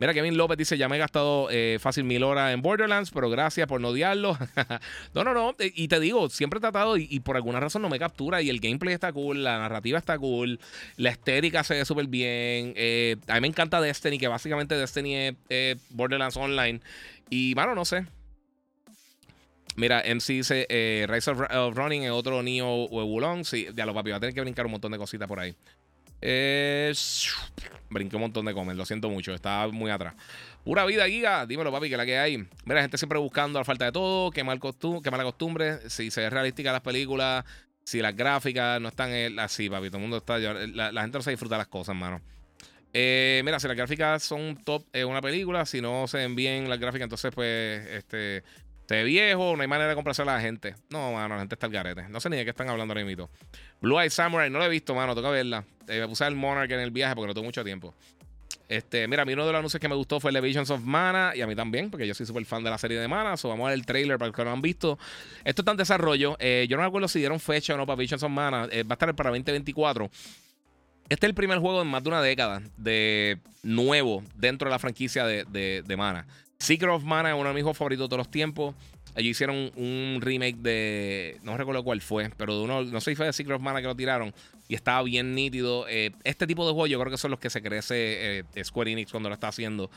Mira, Kevin López dice: Ya me he gastado eh, fácil mil horas en Borderlands, pero gracias por no odiarlo. no, no, no. Y te digo, siempre he tratado y, por alguna razón no me captura. Y el gameplay está cool, la narrativa está cool, la estética se ve súper bien. Eh, a mí me encanta Destiny, que básicamente Destiny es Borderlands Online. Y, bueno, no sé. Mira, MC dice eh, Rise of, Running es otro Neo Ebulon. Sí, ya lo papi, va a tener que brincar un montón de cositas por ahí. Eh, brinqué un montón de comer, lo siento mucho, estaba muy atrás. Pura vida, Giga. Dímelo, papi, que la que hay. Mira, gente siempre buscando la falta de todo, qué, mal qué mala costumbre. Si se ve realística las películas, si las gráficas no están así, papi. Todo el mundo está. La, gente no se disfruta las cosas, mano. Eh, mira, si las gráficas son top en una película, si no se ven bien las gráficas, entonces, pues, este. Ve viejo, no hay manera de comprarse a la gente. No, mano, la gente está al garete. No sé ni de qué están hablando ahora mismo. Blue Eye Samurai, no lo he visto, mano, toca verla. Eh, me puse el Monarch en el viaje porque no tengo mucho tiempo. Este, mira, a mí uno de los anuncios que me gustó fue el de Visions of Mana y a mí también, porque yo soy súper fan de la serie de Mana. Vamos a ver el trailer para los que no han visto. Esto está en desarrollo. Eh, yo no me acuerdo si dieron fecha o no para Visions of Mana. Eh, va a estar para 2024. Este es el primer juego en más de una década de nuevo dentro de la franquicia de Mana. Secret of Mana es uno de mis juegos favoritos de todos los tiempos. Allí hicieron un, remake de. No recuerdo cuál fue, pero de uno. No sé si fue de Secret of Mana que lo tiraron. Y estaba bien nítido. Eh, este tipo de juegos yo creo que son los que se crece eh, Square Enix cuando lo está haciendo.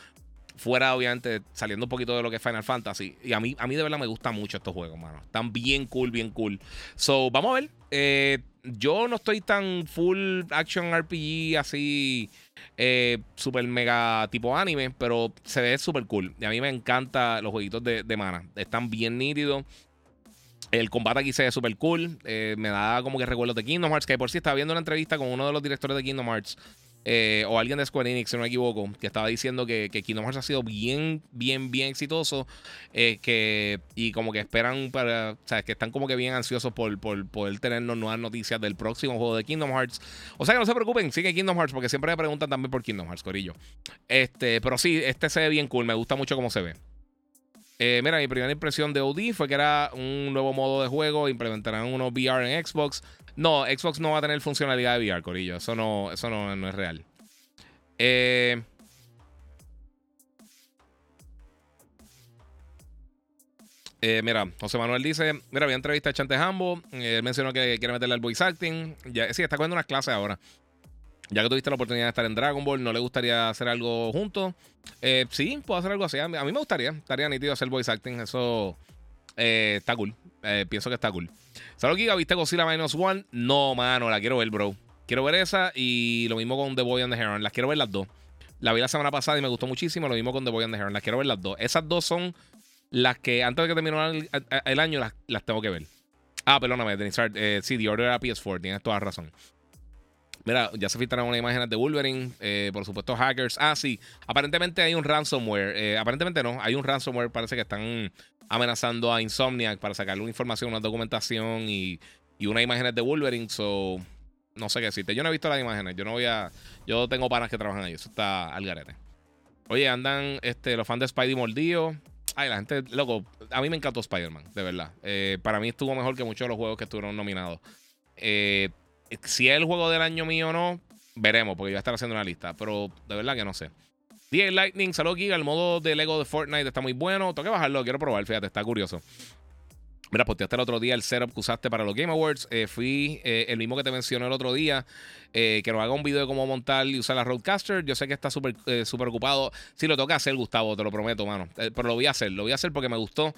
Fuera, obviamente, saliendo un poquito de lo que es Final Fantasy. Y a mí, a mí de verdad me gustan mucho estos juegos, mano. Están bien cool, bien cool. So, vamos a ver. Eh, yo no estoy tan full action RPG así eh, super mega tipo anime, pero se ve súper cool. Y a mí me encantan los jueguitos de, mana. Están bien nítidos. El combate aquí se ve súper cool. Eh, me da como que recuerdos de Kingdom Hearts. Que por si estaba viendo una entrevista con uno de los directores de Kingdom Hearts. Eh, o alguien de Square Enix, si no me equivoco, que estaba diciendo que, Kingdom Hearts ha sido bien, bien, bien exitoso. Eh, que, y como que esperan para. O sea, que están como que bien ansiosos por, por poder tenernos nuevas noticias del próximo juego de Kingdom Hearts. O sea que no se preocupen, sigue Kingdom Hearts, porque siempre me preguntan también por Kingdom Hearts, Corillo. Este, pero sí, este se ve bien cool, me gusta mucho cómo se ve. Eh, mira, mi primera impresión de OD fue que era un nuevo modo de juego. Implementarán unos VR en Xbox. No, Xbox no va a tener funcionalidad de VR, Corillo. Eso no, eso no, es real. Eh, eh, mira, José Manuel dice: Mira, había entrevista a Chante Hambo. Él mencionó que quiere meterle al voice acting. Sí, está cogiendo unas clases ahora. Ya que tuviste la oportunidad de estar en Dragon Ball, ¿no le gustaría hacer algo juntos? Eh, sí, puedo hacer algo así. A mí, me gustaría. Estaría nítido hacer voice acting. Eso eh, está cool. Eh, pienso que está cool. ¿Sabes Giga? ¿Viste Godzilla Minus One? No, mano, la quiero ver, bro. Quiero ver esa y lo mismo con The Boy and the Heron. Las quiero ver las dos. La vi la semana pasada y me gustó muchísimo. Lo mismo con The Boy and the Heron. Las quiero ver las dos. Esas dos son las que antes de que termine el, año las, tengo que ver. Ah, perdóname, Denis sí, The Order era PS4. Tienes toda razón. Mira, ya se filtraron unas imágenes de Wolverine. Eh, por supuesto, hackers. Ah, sí. Aparentemente hay un ransomware. Eh, aparentemente no. Hay un ransomware. Parece que están amenazando a Insomniac para sacarle una información, una documentación y, y unas imágenes de Wolverine. So, no sé qué decirte. Yo no he visto las imágenes. Yo no voy a. Yo tengo panas que trabajan ahí. Eso está al garete. Oye, andan este, los fans de Spidey mordidos. Ay, la gente, loco, a mí me encantó Spider-Man, de verdad. Eh, para mí estuvo mejor que muchos de los juegos que estuvieron nominados. Eh, si es el juego del año mío o no, veremos, porque yo voy a estar haciendo una lista. Pero de verdad que no sé. DA Lightning, salud Giga. El modo de Lego de Fortnite está muy bueno. Tengo que bajarlo, quiero probar, fíjate, está curioso. Mira, posteaste el otro día el setup que usaste para los Game Awards. Eh, fui eh, el mismo que te mencioné el otro día. Eh, que nos haga un video de cómo montar y usar la Roadcaster. Yo sé que está súper super ocupado. Si lo toca hacer, Gustavo, te lo prometo, mano. pero lo voy a hacer. Lo voy a hacer porque me gustó.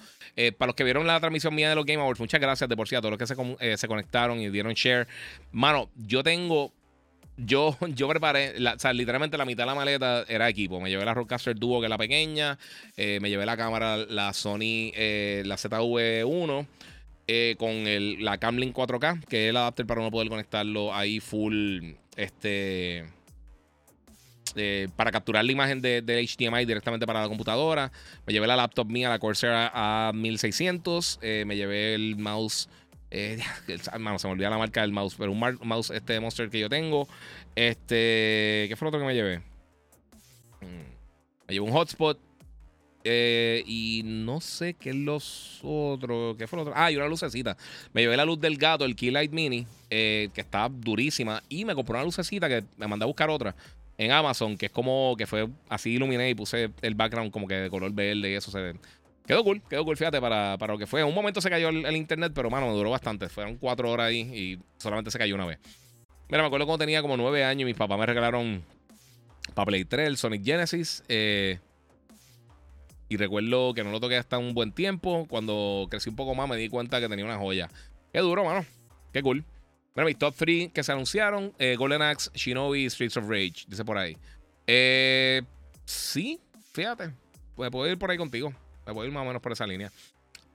para los que vieron la transmisión mía de los Game Awards, muchas gracias de por sí a todos los que se, se conectaron y dieron share. Mano, yo tengo yo, yo preparé, o sea, literalmente la mitad de la maleta era equipo. Me llevé la Rodecaster Duo, que es la pequeña. Eh, me llevé la cámara, la Sony, eh, la ZV1. Eh, con el, la Camlink 4K, que es el adapter para uno poder conectarlo ahí full. Este. para capturar la imagen de, HDMI directamente para la computadora. Me llevé la laptop mía, la Corsair A1600. me llevé el mouse eh, se me olvidó la marca del mouse, pero un mouse este Monster que yo tengo. Este, ¿qué fue lo otro que me llevé? Mm, me llevé un hotspot. Eh, y no sé qué es los otros. ¿Qué fue lo otro? Ah, y una lucecita. Me llevé la luz del gato, el Keylight Mini, eh, que está durísima. Y me compré una lucecita que me mandé a buscar otra en Amazon, que es como que fue así iluminé y puse el background como que de color verde y eso se ve. Quedó cool, quedó cool, fíjate, para, para lo que fue. En un momento se cayó el, internet, pero mano, duró bastante. Fueron cuatro horas ahí y solamente se cayó una vez. Mira, me acuerdo cuando tenía como nueve años y mis papás me regalaron para Play 3 el Sonic Genesis. Eh, y recuerdo que no lo toqué hasta un buen tiempo. Cuando crecí un poco más me di cuenta que tenía una joya. Qué duro, mano. Qué cool. Mira, mis top 3 que se anunciaron: eh, Golden Axe, Shinobi, Streets of Rage. Dice por ahí. Eh, sí, fíjate. Pues puedo ir por ahí contigo. Me voy a ir más o menos por esa línea.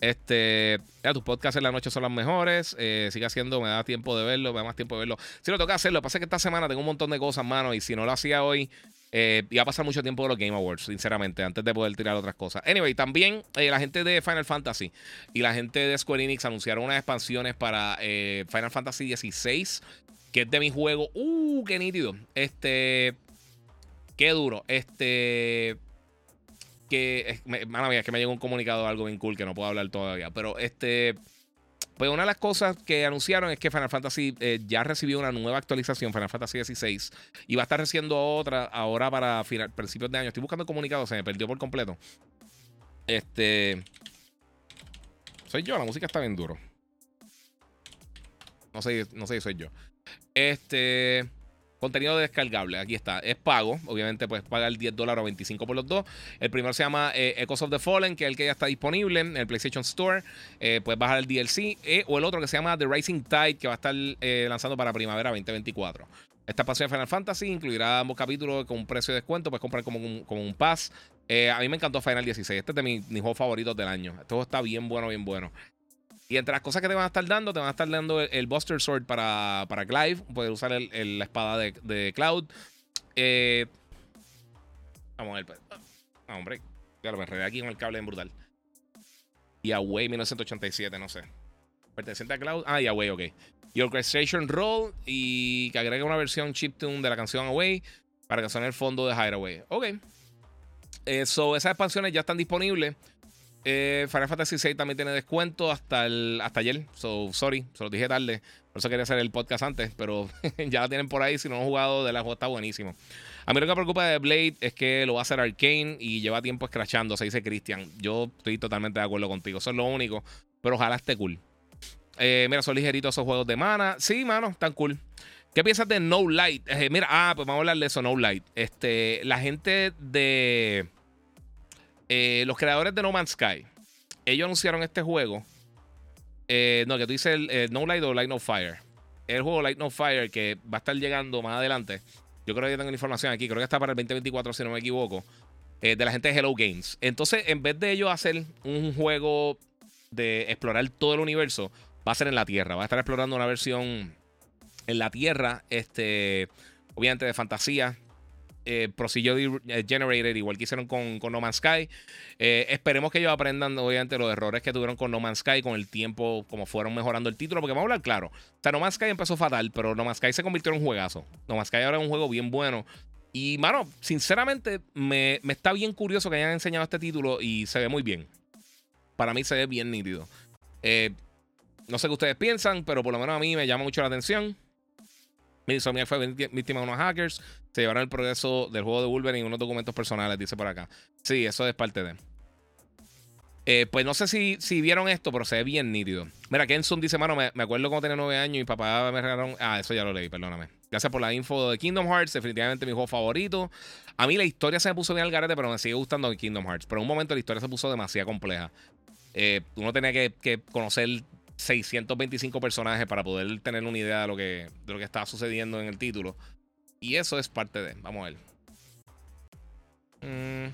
Este, ya tus podcasts en la noche son las mejores. Eh, sigue haciendo, me da tiempo de verlo, me da más tiempo de verlo. Si lo toca hacerlo, pasa que esta semana tengo un montón de cosas, mano. Y si no lo hacía hoy, eh, iba a pasar mucho tiempo de los Game Awards, sinceramente, antes de poder tirar otras cosas. Anyway, también eh, la gente de Final Fantasy y la gente de Square Enix anunciaron unas expansiones para eh, Final Fantasy XVI, que es de mi juego. Uh, qué nítido. Este, qué duro. Este que, mala mía, es que me llegó un comunicado algo bien cool que no puedo hablar todavía. Pero este, pues una de las cosas que anunciaron es que Final Fantasy eh, ya recibió una nueva actualización, Final Fantasy XVI, y va a estar recibiendo otra ahora para final, principios de año. Estoy buscando el comunicado, se me perdió por completo. Este. Soy yo, la música está bien duro. No sé, no sé si soy yo. Este. Contenido descargable, aquí está. Es pago, obviamente puedes pagar 10 dólares o 25 por los dos. El primero se llama eh, Echoes of the Fallen, que es el que ya está disponible en el PlayStation Store. Eh, puedes bajar el DLC. Eh, o el otro que se llama The Rising Tide, que va a estar lanzando para primavera 2024. Esta expansión de Final Fantasy incluirá ambos capítulos con un precio de descuento. Puedes comprar como un, como un pass. a mí me encantó Final 16. Este es de mis, mis juegos favoritos del año. Este juego está bien bueno, bien bueno. Y entre las cosas que te van a estar dando, te van a estar dando el, Buster Sword para, para Clive. Puedes usar la espada de, Cloud. Eh, vamos a ver. Pues. Ah, hombre. Claro, me enredé aquí con el cable en brutal. Y Away 1987, no sé. Perteneciente a Cloud. Ah, y Away, ok. Y Orchestration Roll. Y que agrega una versión chiptune de la canción Away para que suene el fondo de Hideaway. Ok. Eso, esas expansiones ya están disponibles. Eh, Final Fantasy VI también tiene descuento hasta, el, hasta ayer. So, sorry, se lo dije tarde. Por eso quería hacer el podcast antes. Pero ya la tienen por ahí. Si no han jugado de la juego, está buenísimo. A mí lo que me preocupa de Blade es que lo va a hacer Arkane y lleva tiempo escrachando, se dice Christian. Yo estoy totalmente de acuerdo contigo. Eso es lo único. Pero ojalá esté cool. Eh, mira, son ligeritos esos juegos de mana. Sí, mano, están cool. ¿Qué piensas de No Light? Eh, mira, ah, pues vamos a hablar de eso, No Light. Este, la gente de eh, los creadores de No Man's Sky, ellos anunciaron este juego. Eh, no, que tú dices el, No Light o Light No Fire. El juego Light No Fire que va a estar llegando más adelante. Yo creo que tengo la información aquí. Creo que está para el 2024, si no me equivoco. Eh, de la gente de Hello Games. Entonces, en vez de ellos hacer un juego de explorar todo el universo, va a ser en la Tierra. Va a estar explorando una versión en la Tierra. Este. Obviamente de fantasía eh, Procedure eh, Generated, igual que hicieron con, No Man's Sky. Eh, esperemos que ellos aprendan, obviamente, los errores que tuvieron con No Man's Sky con el tiempo, como fueron mejorando el título, porque vamos a hablar claro. O sea, No Man's Sky empezó fatal, pero No Man's Sky se convirtió en un juegazo. No Man's Sky ahora es un juego bien bueno. Y, mano, sinceramente, me, está bien curioso que hayan enseñado este título y se ve muy bien. Para mí se ve bien nítido. Eh, no sé qué ustedes piensan, pero por lo menos a mí me llama mucho la atención. Insomniac fue víctima de unos hackers. Se llevaron el progreso del juego de Wolverine en unos documentos personales, dice por acá. Sí, eso es parte de. Eh, pues no sé si, si vieron esto, pero se ve bien nítido. Mira, Kenson dice, mano, me, acuerdo cuando tenía nueve años y mi papá me regalaron. Ah, eso ya lo leí, perdóname. Gracias por la info de Kingdom Hearts, definitivamente mi juego favorito. A mí la historia se me puso bien al garete, pero me sigue gustando Kingdom Hearts. Pero en un momento la historia se puso demasiado compleja. Eh, uno tenía que conocer 625 personajes para poder tener una idea de lo que, de lo que estaba sucediendo en el título. Y eso es parte de. Vamos a ver. Mm.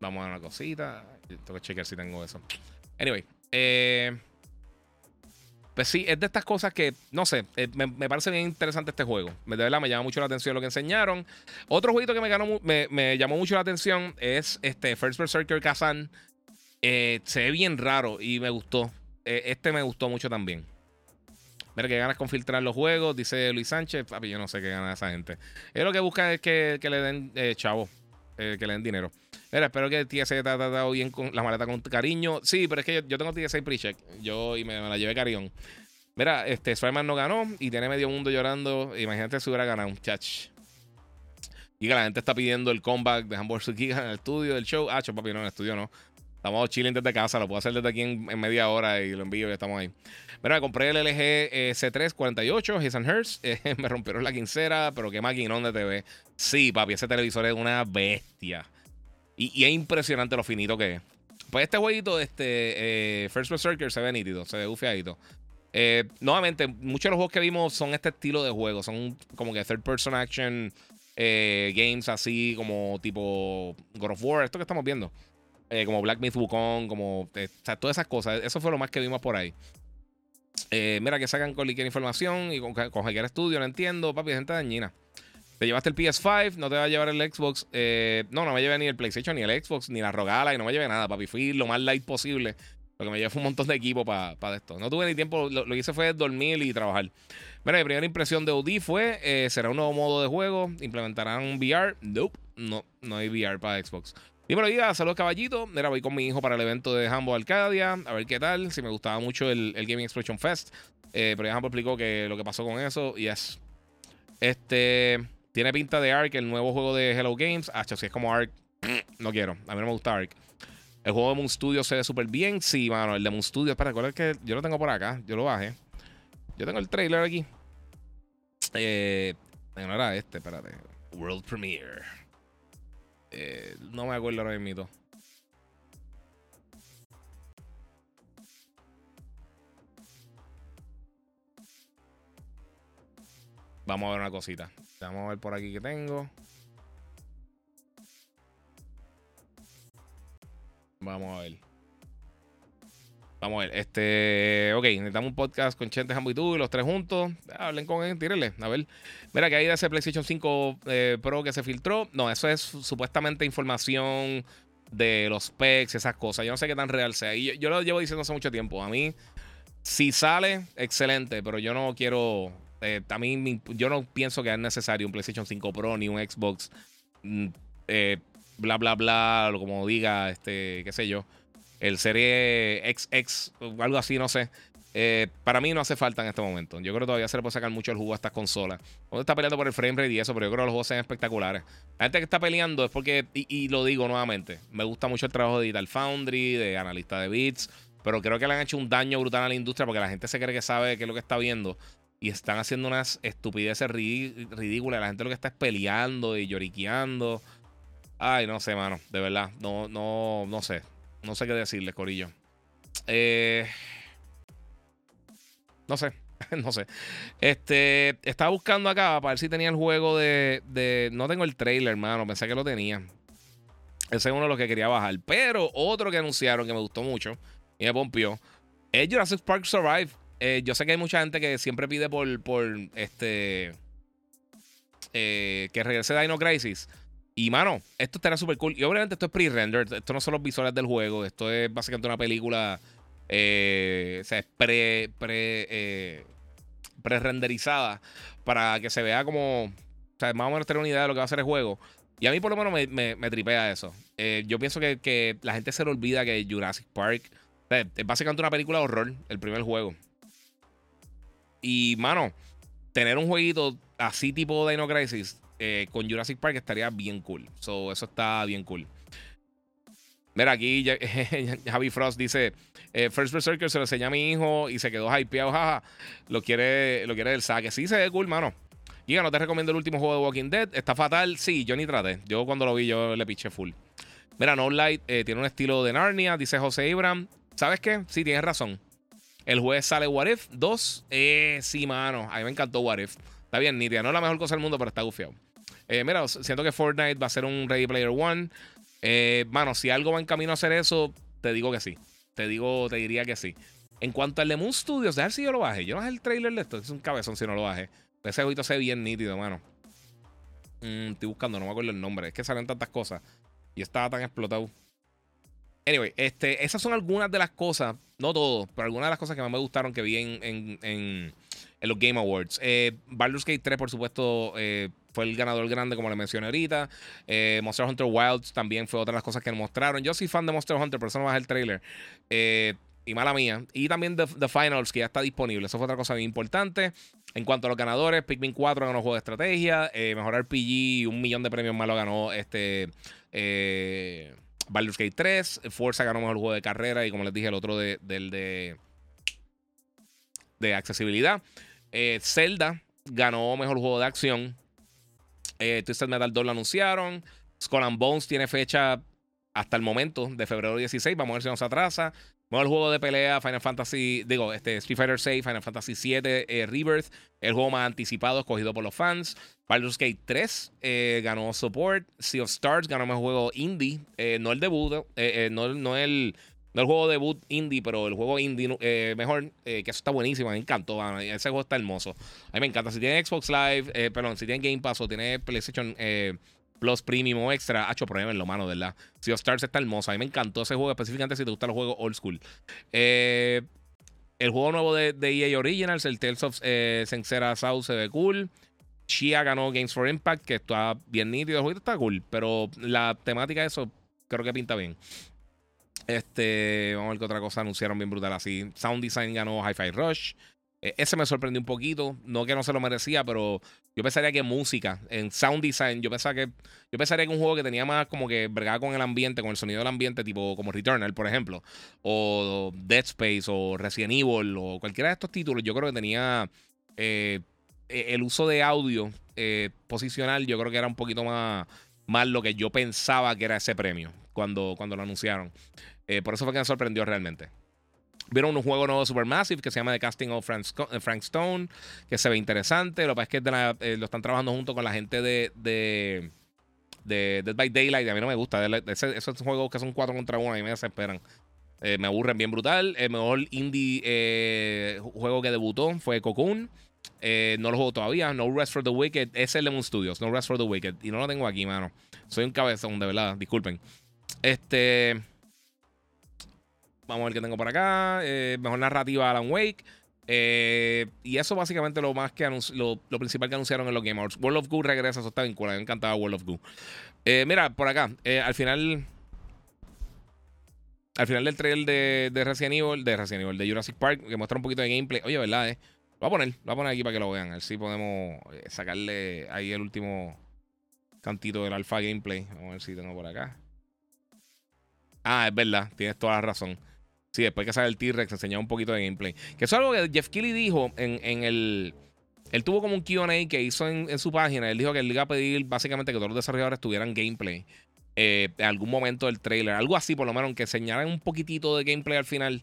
Vamos a ver una cosita. Tengo que chequear si tengo eso. Anyway. Eh, pues sí, es de estas cosas que, no sé, eh, me, parece bien interesante este juego. De verdad, me llama mucho la atención lo que enseñaron. Otro jueguito que me, ganó, me, me llamó mucho la atención es este First Berserker Kazan. Eh, se ve bien raro y me gustó. Eh, este me gustó mucho también. Mira que ganas con filtrar los juegos, dice Luis Sánchez. Papi, yo no sé qué gana esa gente. Él lo que busca es que, le den eh, chavo, que le den dinero. Mira, espero que el TSA te tratado bien con la maleta con cariño. Sí, pero es que yo, tengo TSA pre-check. Yo y me, la llevé cariñón. Mira, este Spider-Man no ganó y tiene medio mundo llorando. Imagínate si hubiera ganado, chach. Y que la gente está pidiendo el comeback de Hamburg Suki en el estudio del show. Ah, papi, no, en el estudio no. Estamos chilling desde casa, lo puedo hacer desde aquí en, media hora y lo envío y estamos ahí. Mira, compré el LG eh, C348, His and Hers. Eh, me rompieron la quincera, pero qué maquinón de TV. Sí, papi, ese televisor es una bestia. Y, es impresionante lo finito que es. Pues este jueguito, este eh, First Berserker, se ve nítido, se ve bufiadito. nuevamente, muchos de los juegos que vimos son este estilo de juego. Son como que third person action games así como tipo God of War, esto que estamos viendo. Eh, como Black Myth Wukong, como eh, todas esas cosas. Eso fue lo más que vimos por ahí. Eh, mira, que sacan con cualquier información y con, cualquier estudio, no entiendo, papi, gente dañina. Te llevaste el PS5, no te va a llevar el Xbox. no, no me llevé ni el PlayStation, ni el Xbox, ni la Rogala, y no me llevé nada, papi. Fui lo más light posible. Lo que me llevé fue un montón de equipo para esto. No tuve ni tiempo, lo, que hice fue dormir y trabajar. Mira, mi primera impresión de OD fue: ¿será un nuevo modo de juego? ¿Implementarán VR? Nope, no, no hay VR para Xbox. Dímelo, diga, saludos caballito. Mira, voy con mi hijo para el evento de Hambo Arcadia. A ver qué tal. Si me gustaba mucho el, Gaming Explosion Fest. Eh, pero ya Hambo explicó que lo que pasó con eso. Y es. Este. Tiene pinta de Ark, el nuevo juego de Hello Games. Ah, si es como Ark. No quiero. A mí no me gusta Ark. El juego de Moon Studio se ve súper bien. Sí, mano. El de Moon Studio. Espera, recuerda que yo lo tengo por acá. Yo lo bajé. Yo tengo el trailer aquí. Eh. No era este, espérate. World Premiere. Eh, no me acuerdo ahora mismo. Vamos a ver una cosita. Vamos a ver por aquí que tengo. Vamos a ver. Vamos a ver. Este. Ok, necesitamos un podcast con Chente, Jambo y tú, y los tres juntos. Hablen con él, tírenle. A ver. Mira, que hay de ese PlayStation 5 eh, Pro que se filtró. No, eso es supuestamente información de los specs, esas cosas. Yo no sé qué tan real sea. Y yo, lo llevo diciendo hace mucho tiempo. A mí, si sale, excelente, pero yo no quiero. Eh, a mí, yo no pienso que es necesario un PlayStation 5 Pro ni un Xbox. Mm, eh, bla, bla, bla, como diga, este, qué sé yo el serie XX o algo así, no sé. Eh, para mí no hace falta en este momento. Yo creo que todavía se le puede sacar mucho el jugo a estas consolas. Uno está peleando por el frame rate y eso, pero yo creo que los juegos son espectaculares. La gente que está peleando es porque, y, lo digo nuevamente, me gusta mucho el trabajo de Digital Foundry, de analista de bits, pero creo que le han hecho un daño brutal a la industria porque la gente se cree que sabe qué es lo que está viendo y están haciendo unas estupideces ridículas. La gente lo que está es peleando y lloriqueando. Ay, no sé, mano, de verdad, no, no, no sé. No sé qué decirles, Corillo. Eh, no sé, no sé. Este, estaba buscando acá para ver si tenía el juego de, No tengo el trailer, hermano. Pensé que lo tenía. Ese es uno de los que quería bajar. Pero otro que anunciaron que me gustó mucho y me pompió es Jurassic Park Survive. Eh, yo sé que hay mucha gente que siempre pide por, por este. Eh, que regrese Dino Crisis. Y mano, esto estará súper cool. Y obviamente esto es pre-rendered. Esto no son los visuales del juego. Esto es básicamente una película. Eh, o sea, es eh, renderizada para que se vea como. O sea, más o menos tener una idea de lo que va a ser el juego. Y a mí por lo menos me, me, tripea eso. Eh, yo pienso que, que, la gente se le olvida que Jurassic Park es básicamente una película de horror, el primer juego. Y, mano, tener un jueguito así tipo Dino Crisis eh, con Jurassic Park estaría bien cool. So, eso está bien cool. Mira, aquí Javi Frost dice: eh, First Berserker se lo enseña a mi hijo y se quedó hypeado. Jaja, lo quiere, lo quiere del saque. Sí, se ve cool, mano. Giga, no te recomiendo el último juego de Walking Dead. Está fatal. Sí, yo ni traté. Yo cuando lo vi, yo le piché full. Mira, No Light eh, tiene un estilo de Narnia, dice José Ibram. ¿Sabes qué? Sí, tienes razón. El jueves sale What If 2. Eh, sí, mano. A mí me encantó What If. Está bien, Nidia. No es la mejor cosa del mundo, pero está gufiado. Eh, mira, siento que Fortnite va a ser un Ready Player One. Eh, mano, si algo va en camino a hacer eso, te digo que sí. Te digo, te diría que sí. En cuanto al de Moon Studios, ver si yo lo baje. Yo no bajé el trailer de esto. Es un cabezón si no lo baje. Ese jueguito se ve bien nítido, mano. Mm, estoy buscando, no me acuerdo el nombre. Es que salen tantas cosas. Y estaba tan explotado. Anyway, este, esas son algunas de las cosas, no todo, pero algunas de las cosas que más me gustaron que vi en, en, los Game Awards. Eh, Baldur's Gate 3, por supuesto, eh, fue el ganador grande, como le mencioné ahorita. Eh, Monster Hunter Wilds también fue otra de las cosas que mostraron. Yo soy fan de Monster Hunter, por eso no bajé el trailer. Eh, y mala mía. Y también The, Finals, que ya está disponible. Eso fue otra cosa bien importante. En cuanto a los ganadores, Pikmin 4 ganó juego de estrategia. Eh, mejor RPG, un millón de premios más lo ganó este. Eh, Baldur's Gate 3. Forza ganó mejor juego de carrera. Y como les dije, el otro de, del de, de accesibilidad. Zelda ganó mejor juego de acción. Eh, Twisted Metal 2 lo anunciaron. Skull Bones tiene fecha hasta el momento de febrero 16. Vamos a ver si nos atrasa. Bueno, el juego de pelea Final Fantasy, digo, este Street Fighter 6, Final Fantasy 7 eh, Rebirth, el juego más anticipado escogido por los fans. Baldur's Gate 3 eh, ganó support. Sea of Stars ganó mejor juego indie, eh, no el debut, no, no el no el juego debut indie, pero el juego indie eh, mejor, eh, que eso está buenísimo, me encantó. Ese juego está hermoso. A mí me encanta. Si tiene Xbox Live, eh, perdón, si tiene Game Pass o tiene PlayStation Plus Premium o Extra, hecho lo mano, ¿verdad? Sea of Stars está hermoso. A mí me encantó ese juego, específicamente si te gustan los juegos old school. el juego nuevo de, de, EA Originals, el Tales of Sincera South, se ve cool. Chia ganó Games for Impact, que está bien nítido. El juego está cool, pero la temática de eso creo que pinta bien. Este, vamos a ver qué otra cosa anunciaron bien brutal así. Sound Design ganó Hi-Fi Rush. E, ese me sorprendió un poquito. No que no se lo merecía, pero yo pensaría que música, en sound design, yo pensaba que. Yo pensaría que un juego que tenía más como que bregaba con el ambiente, con el sonido del ambiente, tipo como Returnal, por ejemplo. O Dead Space, o Resident Evil, o cualquiera de estos títulos, yo creo que tenía. Eh, e, el uso de audio eh, posicional, yo creo que era un poquito más, más lo que yo pensaba que era ese premio cuando, cuando lo anunciaron. Eh, por eso fue que me sorprendió realmente. Vieron un juego nuevo Supermassive que se llama The Casting of eh, Frank, Stone, que se ve interesante. Lo que pasa es que eh, lo están trabajando junto con la gente de, de, Dead by Daylight. A mí no me gusta. esos juegos que son 4 contra 1 a mí me desesperan. Eh, me aburren bien brutal. El mejor indie eh, juego que debutó fue Cocoon. Eh, no lo juego todavía. No Rest for the Wicked. Es el Lemon Studios. No Rest for the Wicked. Y no lo tengo aquí, mano. Soy un cabezón, de verdad. Disculpen. Este. Vamos a ver qué tengo por acá. mejor narrativa Alan Wake. y eso básicamente lo más que lo, principal que anunciaron en los Game Awards. World of Goo regresa, eso está vinculado. Me encantaba World of Goo. mira, por acá. al final al final del trailer de, de Resident Evil, de Resident Evil, de Jurassic Park, que muestra un poquito de gameplay. Oye, ¿verdad? Eh? Lo voy a poner, lo voy a poner aquí para que lo vean. A ver si podemos eh, sacarle ahí el último cantito del alfa gameplay. Vamos a ver si tengo por acá. Ah, es verdad, tienes toda la razón. Sí, después que sale el T-Rex, enseñaba un poquito de gameplay. Que eso es algo que Jeff Keighley dijo en, en el. Él tuvo como un QA que hizo en, su página. Él dijo que él iba a pedir básicamente que todos los desarrolladores tuvieran gameplay eh, en algún momento del trailer. Algo así, por lo menos, que señalan un poquitito de gameplay al final.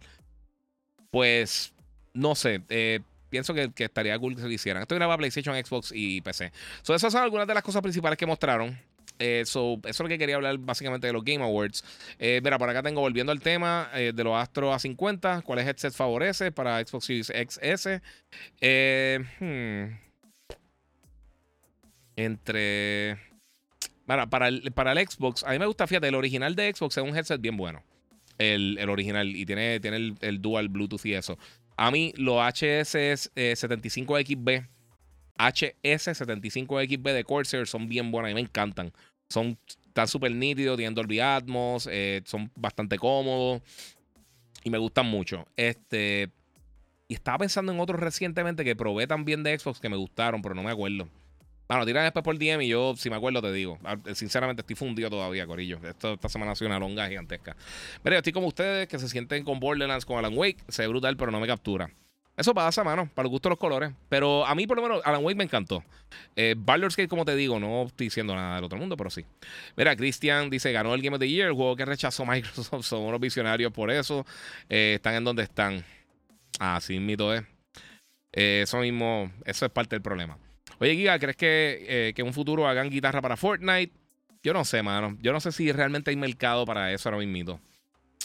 Pues, no sé. Eh, pienso que, estaría cool que se lo hicieran. Esto graba PlayStation, Xbox y PC. So, esas son algunas de las cosas principales que mostraron. Eh, eso es lo que quería hablar básicamente de los Game Awards. mira, por acá tengo volviendo al tema de los Astro A50. ¿Cuáles headsets favorece para Xbox Series XS? Hmm. Entre. Para, el, para el Xbox, a mí me gusta, fíjate, el original de Xbox es un headset bien bueno. El, original. Y tiene, tiene el, dual Bluetooth y eso. A mí, los HS75XB, HS75XB de Corsair son bien buenos. A mí me encantan. Son tan súper nítidos, tienen Dolby Atmos, eh, son bastante cómodos. Y me gustan mucho. Este. Y estaba pensando en otros recientemente que probé también de Xbox que me gustaron, pero no me acuerdo. Bueno, tiran después por DM y yo, si me acuerdo, te digo. Ah, sinceramente, estoy fundido todavía, Corillo. Esta semana ha sido una longa gigantesca. Pero yo estoy como ustedes que se sienten con Borderlands, con Alan Wake. Se ve brutal, pero no me captura. Eso pasa, mano, para el gusto de los colores. Pero a mí, por lo menos, Alan Wake me encantó. Eh, Baldur's Gate, como te digo, no estoy diciendo nada del otro mundo, pero sí. Mira, Christian dice: ganó el Game of the Year, juego que rechazó Microsoft. Son unos visionarios por eso. Eh, están en donde están. Así mito es. Eh, eso mismo, eso es parte del problema. Oye, Giga, ¿crees que, eh, que en un futuro hagan guitarra para Fortnite? Yo no sé, mano. Yo no sé si realmente hay mercado para eso ahora mismo.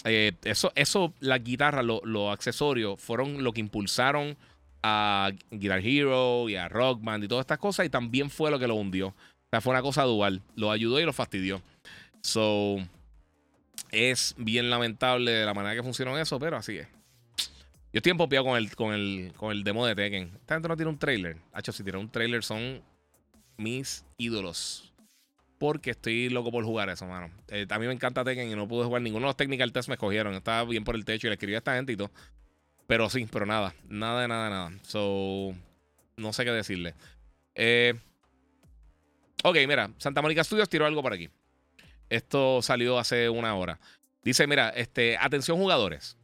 Eh, eso, eso, las guitarras, los accesorios, fueron lo que impulsaron a Guitar Hero y a Rock Band y todas estas cosas. Y también fue lo que lo hundió. O sea, fue una cosa dual. Lo ayudó y lo fastidió. So, es bien lamentable la manera que funcionó eso, pero así es. Yo estoy empopeado con el, con el, con el demo de Tekken. Esta gente no tiene un trailer. Hacho, si tiene un trailer son mis ídolos. Porque estoy loco por jugar eso, mano. Eh, a mí me encanta Tekken y no pude jugar ninguno de los technical tests me escogieron. Estaba bien por el techo y le escribí a esta gente y todo. Pero sí, pero nada. Nada nada, nada. So, no sé qué decirle. Eh, ok, mira. Santa Mónica Studios tiró algo por aquí. Esto salió hace una hora. Dice, mira, este, atención jugadores.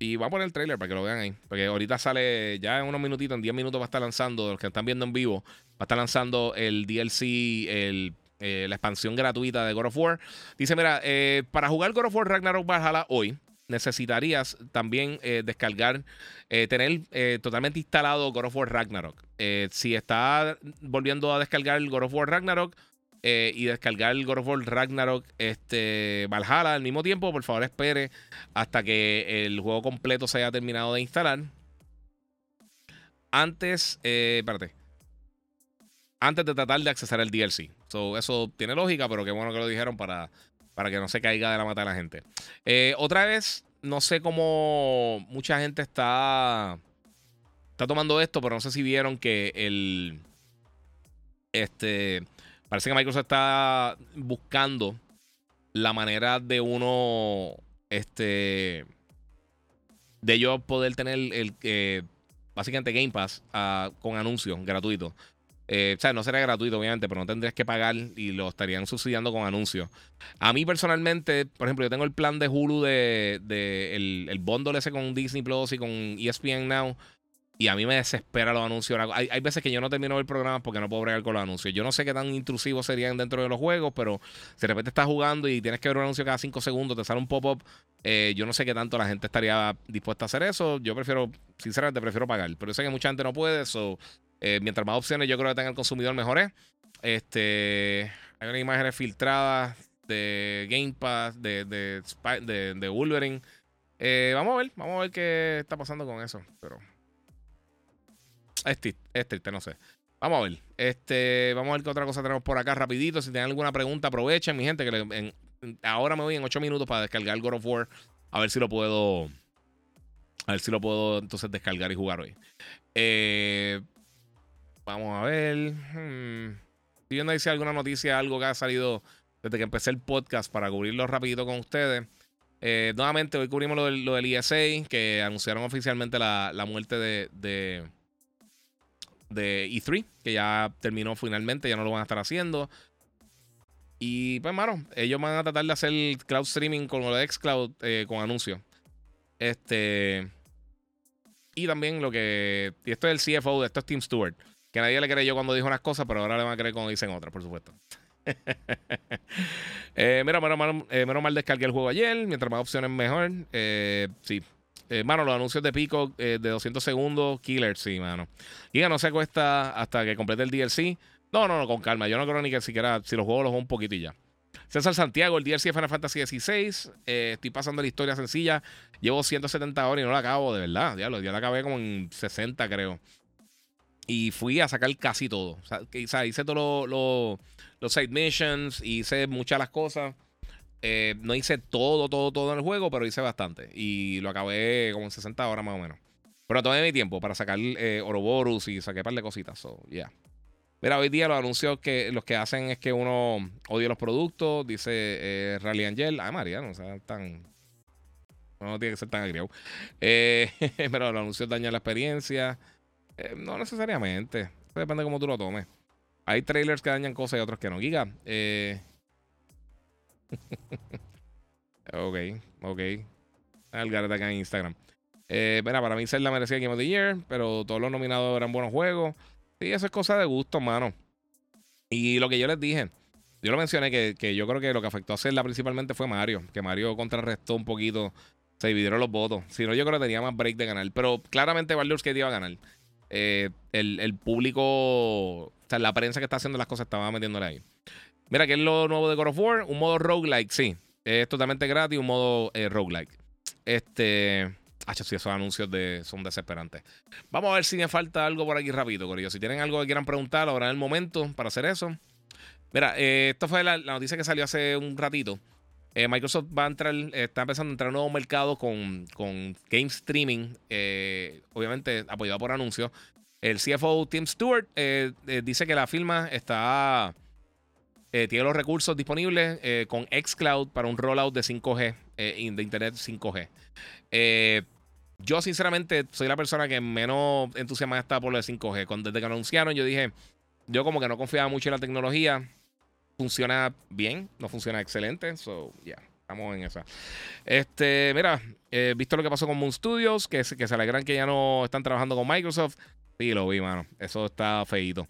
Y voy a poner el trailer para que lo vean ahí. Porque ahorita sale, ya en unos minutitos, en 10 minutos va a estar lanzando, los que están viendo en vivo, va a estar lanzando el DLC, el, eh, la expansión gratuita de God of War. Dice, mira, eh, para jugar God of War Ragnarok Valhalla hoy, necesitarías también eh, descargar, tener totalmente instalado God of War Ragnarok. si está volviendo a descargar el God of War Ragnarok, y descargar el God of War Ragnarok este, Valhalla al mismo tiempo, por favor espere hasta que el juego completo se haya terminado de instalar. Antes, espérate. Antes de tratar de accesar el DLC. Eso tiene lógica, pero qué bueno que lo dijeron para, para que no se caiga de la mata de la gente. Eh, otra vez, no sé cómo mucha gente está, está tomando esto, pero no sé si vieron que el. Este Parece que Microsoft está buscando la manera de uno, este, de yo poder tener el, eh, básicamente Game Pass ah, con anuncios gratuitos. Eh, o sea, no sería gratuito, obviamente, pero no tendrías que pagar y lo estarían subsidiando con anuncios. A mí personalmente, por ejemplo, yo tengo el plan de Hulu de, de el, el bundle ese con Disney Plus y con ESPN Now. Y a mí me desespera los anuncios. Hay, hay, veces que yo no termino el programa porque no puedo bregar con los anuncios. Yo no sé qué tan intrusivos serían dentro de los juegos, pero si de repente estás jugando y tienes que ver un anuncio cada 5 segundos, te sale un pop-up. Eh, yo no sé qué tanto la gente estaría dispuesta a hacer eso. Yo prefiero, sinceramente, prefiero pagar. Pero yo sé que mucha gente no puede. eso eh, mientras más opciones yo creo que tenga el consumidor, mejor es. Este, hay unas imágenes filtradas de Game Pass, de, de, de, de Wolverine. Eh, vamos a ver, vamos a ver qué está pasando con eso. Pero. Es triste, no sé. Vamos a ver. Este, vamos a ver qué otra cosa tenemos por acá rapidito. Si tienen alguna pregunta, aprovechen, mi gente, que ahora me voy en 8 minutos para descargar God of War. A ver si lo puedo. A ver si lo puedo entonces descargar y jugar hoy. Eh, vamos a ver. Hmm. Si viendo ahí si alguna noticia, algo que ha salido desde que empecé el podcast para cubrirlo rapidito con ustedes. Eh, nuevamente, hoy cubrimos lo del, lo del, ESA, que anunciaron oficialmente la, muerte de, de, de, E3, que ya terminó finalmente, ya no lo van a estar haciendo. Y pues, mano, ellos van a tratar de hacer cloud streaming con lo de Xcloud eh, con anuncios. Este. Y también lo que. Y esto es el CFO, esto es Tim Stewart. Que nadie le creyó cuando dijo unas cosas, pero ahora le van a creer cuando dicen otras, por supuesto. eh, mira, menos, eh, menos, mal descargué el juego ayer. Mientras más opciones, mejor. Eh, sí. Eh, mano, los anuncios de Pico de 200 segundos, killer, sí, mano. Giga no se cuesta hasta que complete el DLC. No, no, no, con calma. Yo no creo ni que siquiera, si los juegos los juego un poquito y ya. César Santiago, el DLC de Final Fantasy XVI. estoy pasando la historia sencilla. Llevo 170 horas y no la acabo, de verdad. Ya, ya la acabé como en 60, creo. Y fui a sacar casi todo. O sea, hice todos los side missions, hice muchas las cosas. Eh, no hice todo, todo, todo en el juego, pero hice bastante. Y lo acabé como en 60 horas más o menos. Pero tomé mi tiempo para sacar eh, Oroborus y saqué un par de cositas. So, yeah. Mira, hoy día los anuncios que los que hacen es que uno odia los productos, dice eh, Rally Angel. Ay, María, no sea tan. No tiene que ser tan agriado. Eh, pero los anuncios dañan la experiencia. Eh, no necesariamente. depende de cómo tú lo tomes. Hay trailers que dañan cosas y otros que no. Giga. Eh... ok, ok. Algareta acá en Instagram. Eh, mira, para mí ser merecía Game of the Year, pero todos los nominados eran buenos juegos. Sí, eso es cosa de gusto, mano. Y lo que yo les dije, yo lo mencioné que, que yo creo que lo que afectó a hacerla principalmente fue Mario, que Mario contrarrestó un poquito, se dividieron los votos. Si no, yo creo que tenía más break de ganar, pero claramente Baldur's Gate iba a ganar. Eh, el, público, o sea, la prensa que está haciendo las cosas estaba metiéndole ahí. Mira, ¿qué es lo nuevo de God of War? Un modo roguelike, sí. Es totalmente gratis, un modo eh, roguelike. Este. Ah, sí, esos anuncios de, son desesperantes. Vamos a ver si me falta algo por aquí rápido, Corillo. Si tienen algo que quieran preguntar, ahora es el momento para hacer eso. Mira, eh, esto fue la, noticia que salió hace un ratito. Eh, Microsoft va a entrar, está empezando a entrar a un nuevo mercado con, con game streaming, eh, obviamente apoyado por anuncios. El CFO Tim Stewart eh, dice que la firma está tiene los recursos disponibles con Xcloud para un rollout de 5G, de Internet 5G. yo sinceramente soy la persona que menos entusiasmada está por lo de 5G. Cuando, desde que anunciaron yo dije, yo como que no confiaba mucho en la tecnología funciona bien, no funciona excelente. So, ya, estamos en esa. Este, mira, eh, visto lo que pasó con Moon Studios, que, que se alegran que ya no están trabajando con Microsoft. Sí, lo vi, mano. Eso está feito.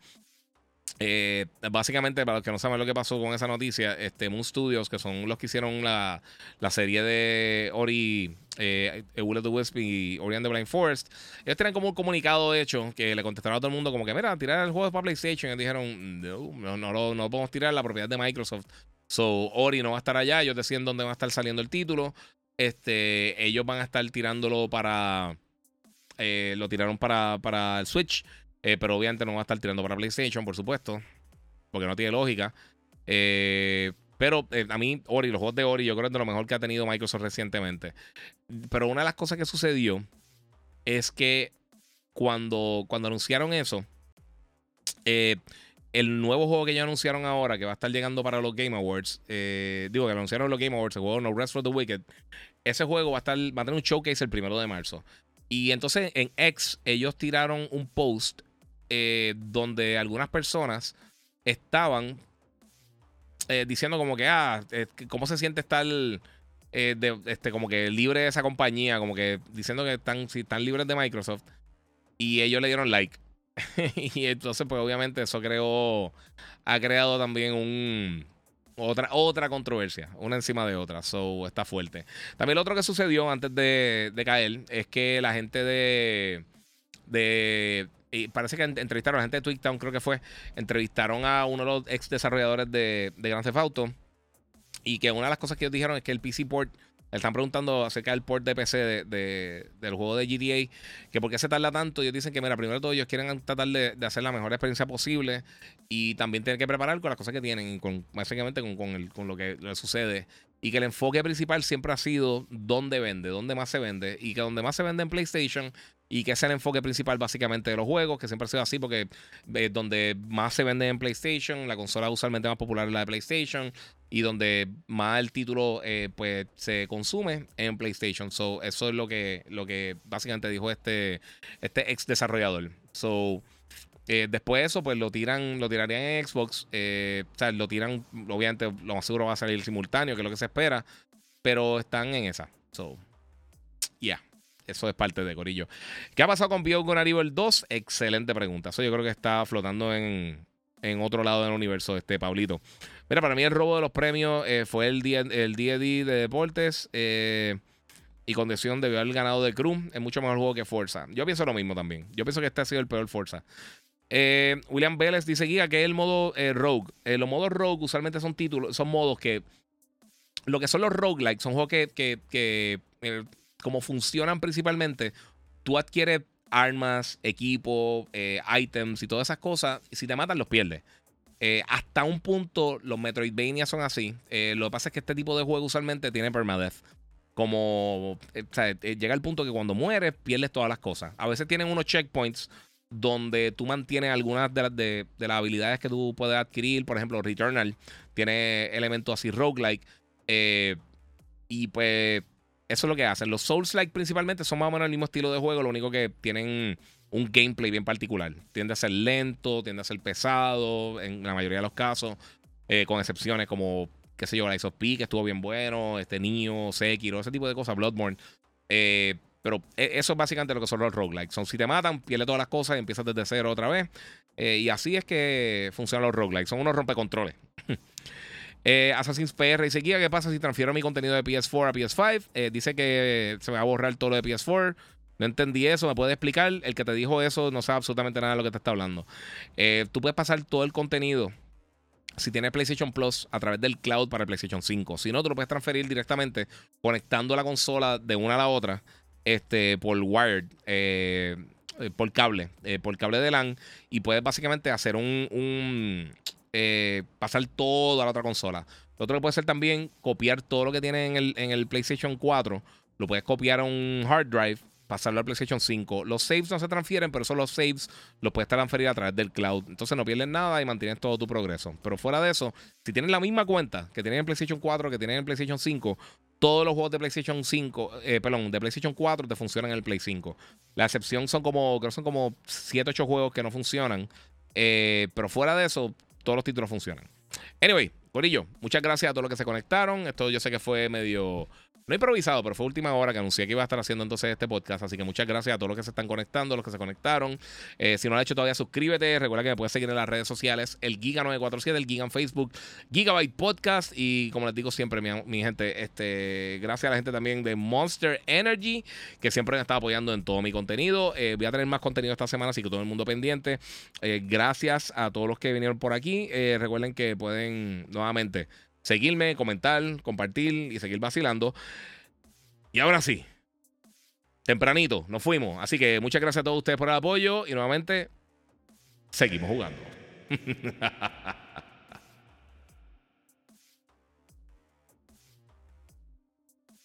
Eh, básicamente, para los que no saben lo que pasó con esa noticia, este Moon Studios, que son los que hicieron la, la serie de Ori, eh, Will of the Wisp y Ori and the Blind Forest, ellos tienen como un comunicado hecho que le contestaron a todo el mundo como que, mira, tirar el juego para PlayStation. Y dijeron, no, no, no, no podemos tirar la propiedad de Microsoft. So, Ori no va a estar allá, ellos deciden dónde va a estar saliendo el título. Este, ellos van a estar tirándolo para... Eh, lo tiraron para, para el Switch. Eh, pero obviamente no va a estar tirando para PlayStation, por supuesto. Porque no tiene lógica. Eh, pero eh, a mí, Ori, los juegos de Ori, yo creo que es de lo mejor que ha tenido Microsoft recientemente. Pero una de las cosas que sucedió es que cuando, cuando anunciaron eso, el nuevo juego que ellos anunciaron ahora, que va a estar llegando para los Game Awards, digo que anunciaron los Game Awards, el juego No Rest for the Wicked, ese juego va a, estar, va a tener un showcase el primero de marzo. Y entonces en X ellos tiraron un post eh, donde algunas personas estaban eh, diciendo como que, ah, eh, ¿cómo se siente estar este, como que libre de esa compañía? Como que diciendo que están, si están libres de Microsoft. Y ellos le dieron like. y entonces, pues obviamente eso creó, ha creado también un, otra, otra controversia, una encima de otra. So, está fuerte. También lo otro que sucedió antes de, de caer es que la gente de, de y parece que entrevistaron a la gente de Twittown, creo que fue, entrevistaron a uno de los ex desarrolladores de, de Grand Theft Auto y que una de las cosas que ellos dijeron es que el PC port están preguntando acerca del port de PC de, del juego de GTA, que por qué se tarda tanto. Ellos dicen que, mira, primero de todo, ellos quieren tratar de, hacer la mejor experiencia posible y también tienen que preparar con las cosas que tienen, con, básicamente con, con, con lo que le sucede. Y que el enfoque principal siempre ha sido dónde vende, dónde más se vende. Y que donde más se vende en PlayStation y que es el enfoque principal básicamente de los juegos, que siempre ha sido así porque eh, donde más se vende en PlayStation, la consola usualmente más popular es la de PlayStation y donde más el título eh, pues se consume en PlayStation. So, eso es lo que, lo que básicamente dijo este, este ex desarrollador. So, eh, después de eso, pues lo tiran, lo tirarían en Xbox. o sea, lo tiran, obviamente, lo más seguro va a salir simultáneo, que es lo que se espera. Pero están en esa. So. Eso es parte de Corillo. ¿Qué ha pasado con Beyond Nivel 2? Excelente pregunta. Eso yo creo que está flotando en, otro lado del universo, este Pablito. Mira, para mí el robo de los premios eh, fue el, día, el de deportes eh, y condición debió haber ganado de Cruz. Es mucho mejor juego que Forza. Yo pienso lo mismo también. Yo pienso que este ha sido el peor Forza. Eh, William Vélez dice Guía que es el modo Rogue. los modos Rogue usualmente son títulos, son modos que... Lo que son los roguelikes son juegos que, que como funcionan principalmente, tú adquieres armas, equipo, eh, items y todas esas cosas. Y si te matan, los pierdes. Eh, hasta un punto, los Metroidvania son así. Eh, lo que pasa es que este tipo de juego usualmente tiene permadeath. Como, o sea, llega el punto que cuando mueres, pierdes todas las cosas. A veces tienen unos checkpoints donde tú mantienes algunas de las, de las habilidades que tú puedes adquirir. Por ejemplo, Returnal tiene elementos así roguelike. y pues eso es lo que hacen. Los Souls-like principalmente son más o menos el mismo estilo de juego, lo único que tienen un gameplay bien particular. Tiende a ser lento, tiende a ser pesado en la mayoría de los casos, eh, con excepciones como, qué sé yo, la of P, que estuvo bien bueno, este Nio, Sekiro, ese tipo de cosas, Bloodborne. Eh, pero e, eso es básicamente lo que son los roguelikes. Son si te matan, pierdes todas las cosas y empiezas desde cero otra vez. Eh, y así es que funcionan los roguelikes. Son unos rompecontroles. Eh, Assassin's PR dice: ¿qué pasa si transfiero mi contenido de PS4 a PS5? Eh, dice que se me va a borrar todo lo de PS4. No entendí eso, ¿me puede explicar? El que te dijo eso no sabe absolutamente nada de lo que te está hablando. Eh, tú puedes pasar todo el contenido si tienes PlayStation Plus a través del cloud para el PlayStation 5. Si no, tú lo puedes transferir directamente conectando la consola de una a la otra este, por wired, por cable, por cable de LAN. Y puedes básicamente hacer un eh, pasar todo a la otra consola. Lo otro que puede ser también copiar todo lo que tiene en el, en el PlayStation 4. Lo puedes copiar a un hard drive, pasarlo al PlayStation 5. Los saves no se transfieren, pero son los saves los puedes transferir a través del cloud. Entonces no pierdes nada y mantienes todo tu progreso. Pero fuera de eso, si tienes la misma cuenta que tienes en PlayStation 4 que tienes en PlayStation 5, todos los juegos de PlayStation 5, eh, perdón, de PlayStation 4 te funcionan en el Play 5. La excepción son como, creo son como 7, 8 juegos que no funcionan. Eh, pero fuera de eso, todos los títulos funcionan. Anyway, Corillo, muchas gracias a todos los que se conectaron. Esto yo sé que fue medio no improvisado, pero fue última hora que anuncié que iba a estar haciendo entonces este podcast. Así que muchas gracias a todos los que se están conectando, los que se conectaron. Eh, si no lo has hecho todavía, suscríbete. Recuerda que me puedes seguir en las redes sociales, el Giga947, el Giga en Facebook, Gigabyte Podcast. Y como les digo siempre, mi, gente, este, gracias a la gente también de Monster Energy, que siempre me estado apoyando en todo mi contenido. Eh, voy a tener más contenido esta semana, así que todo el mundo pendiente. Eh, gracias a todos los que vinieron por aquí. recuerden que pueden nuevamente seguirme, comentar, compartir y seguir vacilando. Y ahora sí, tempranito, nos fuimos. Así que muchas gracias a todos ustedes por el apoyo y nuevamente seguimos jugando.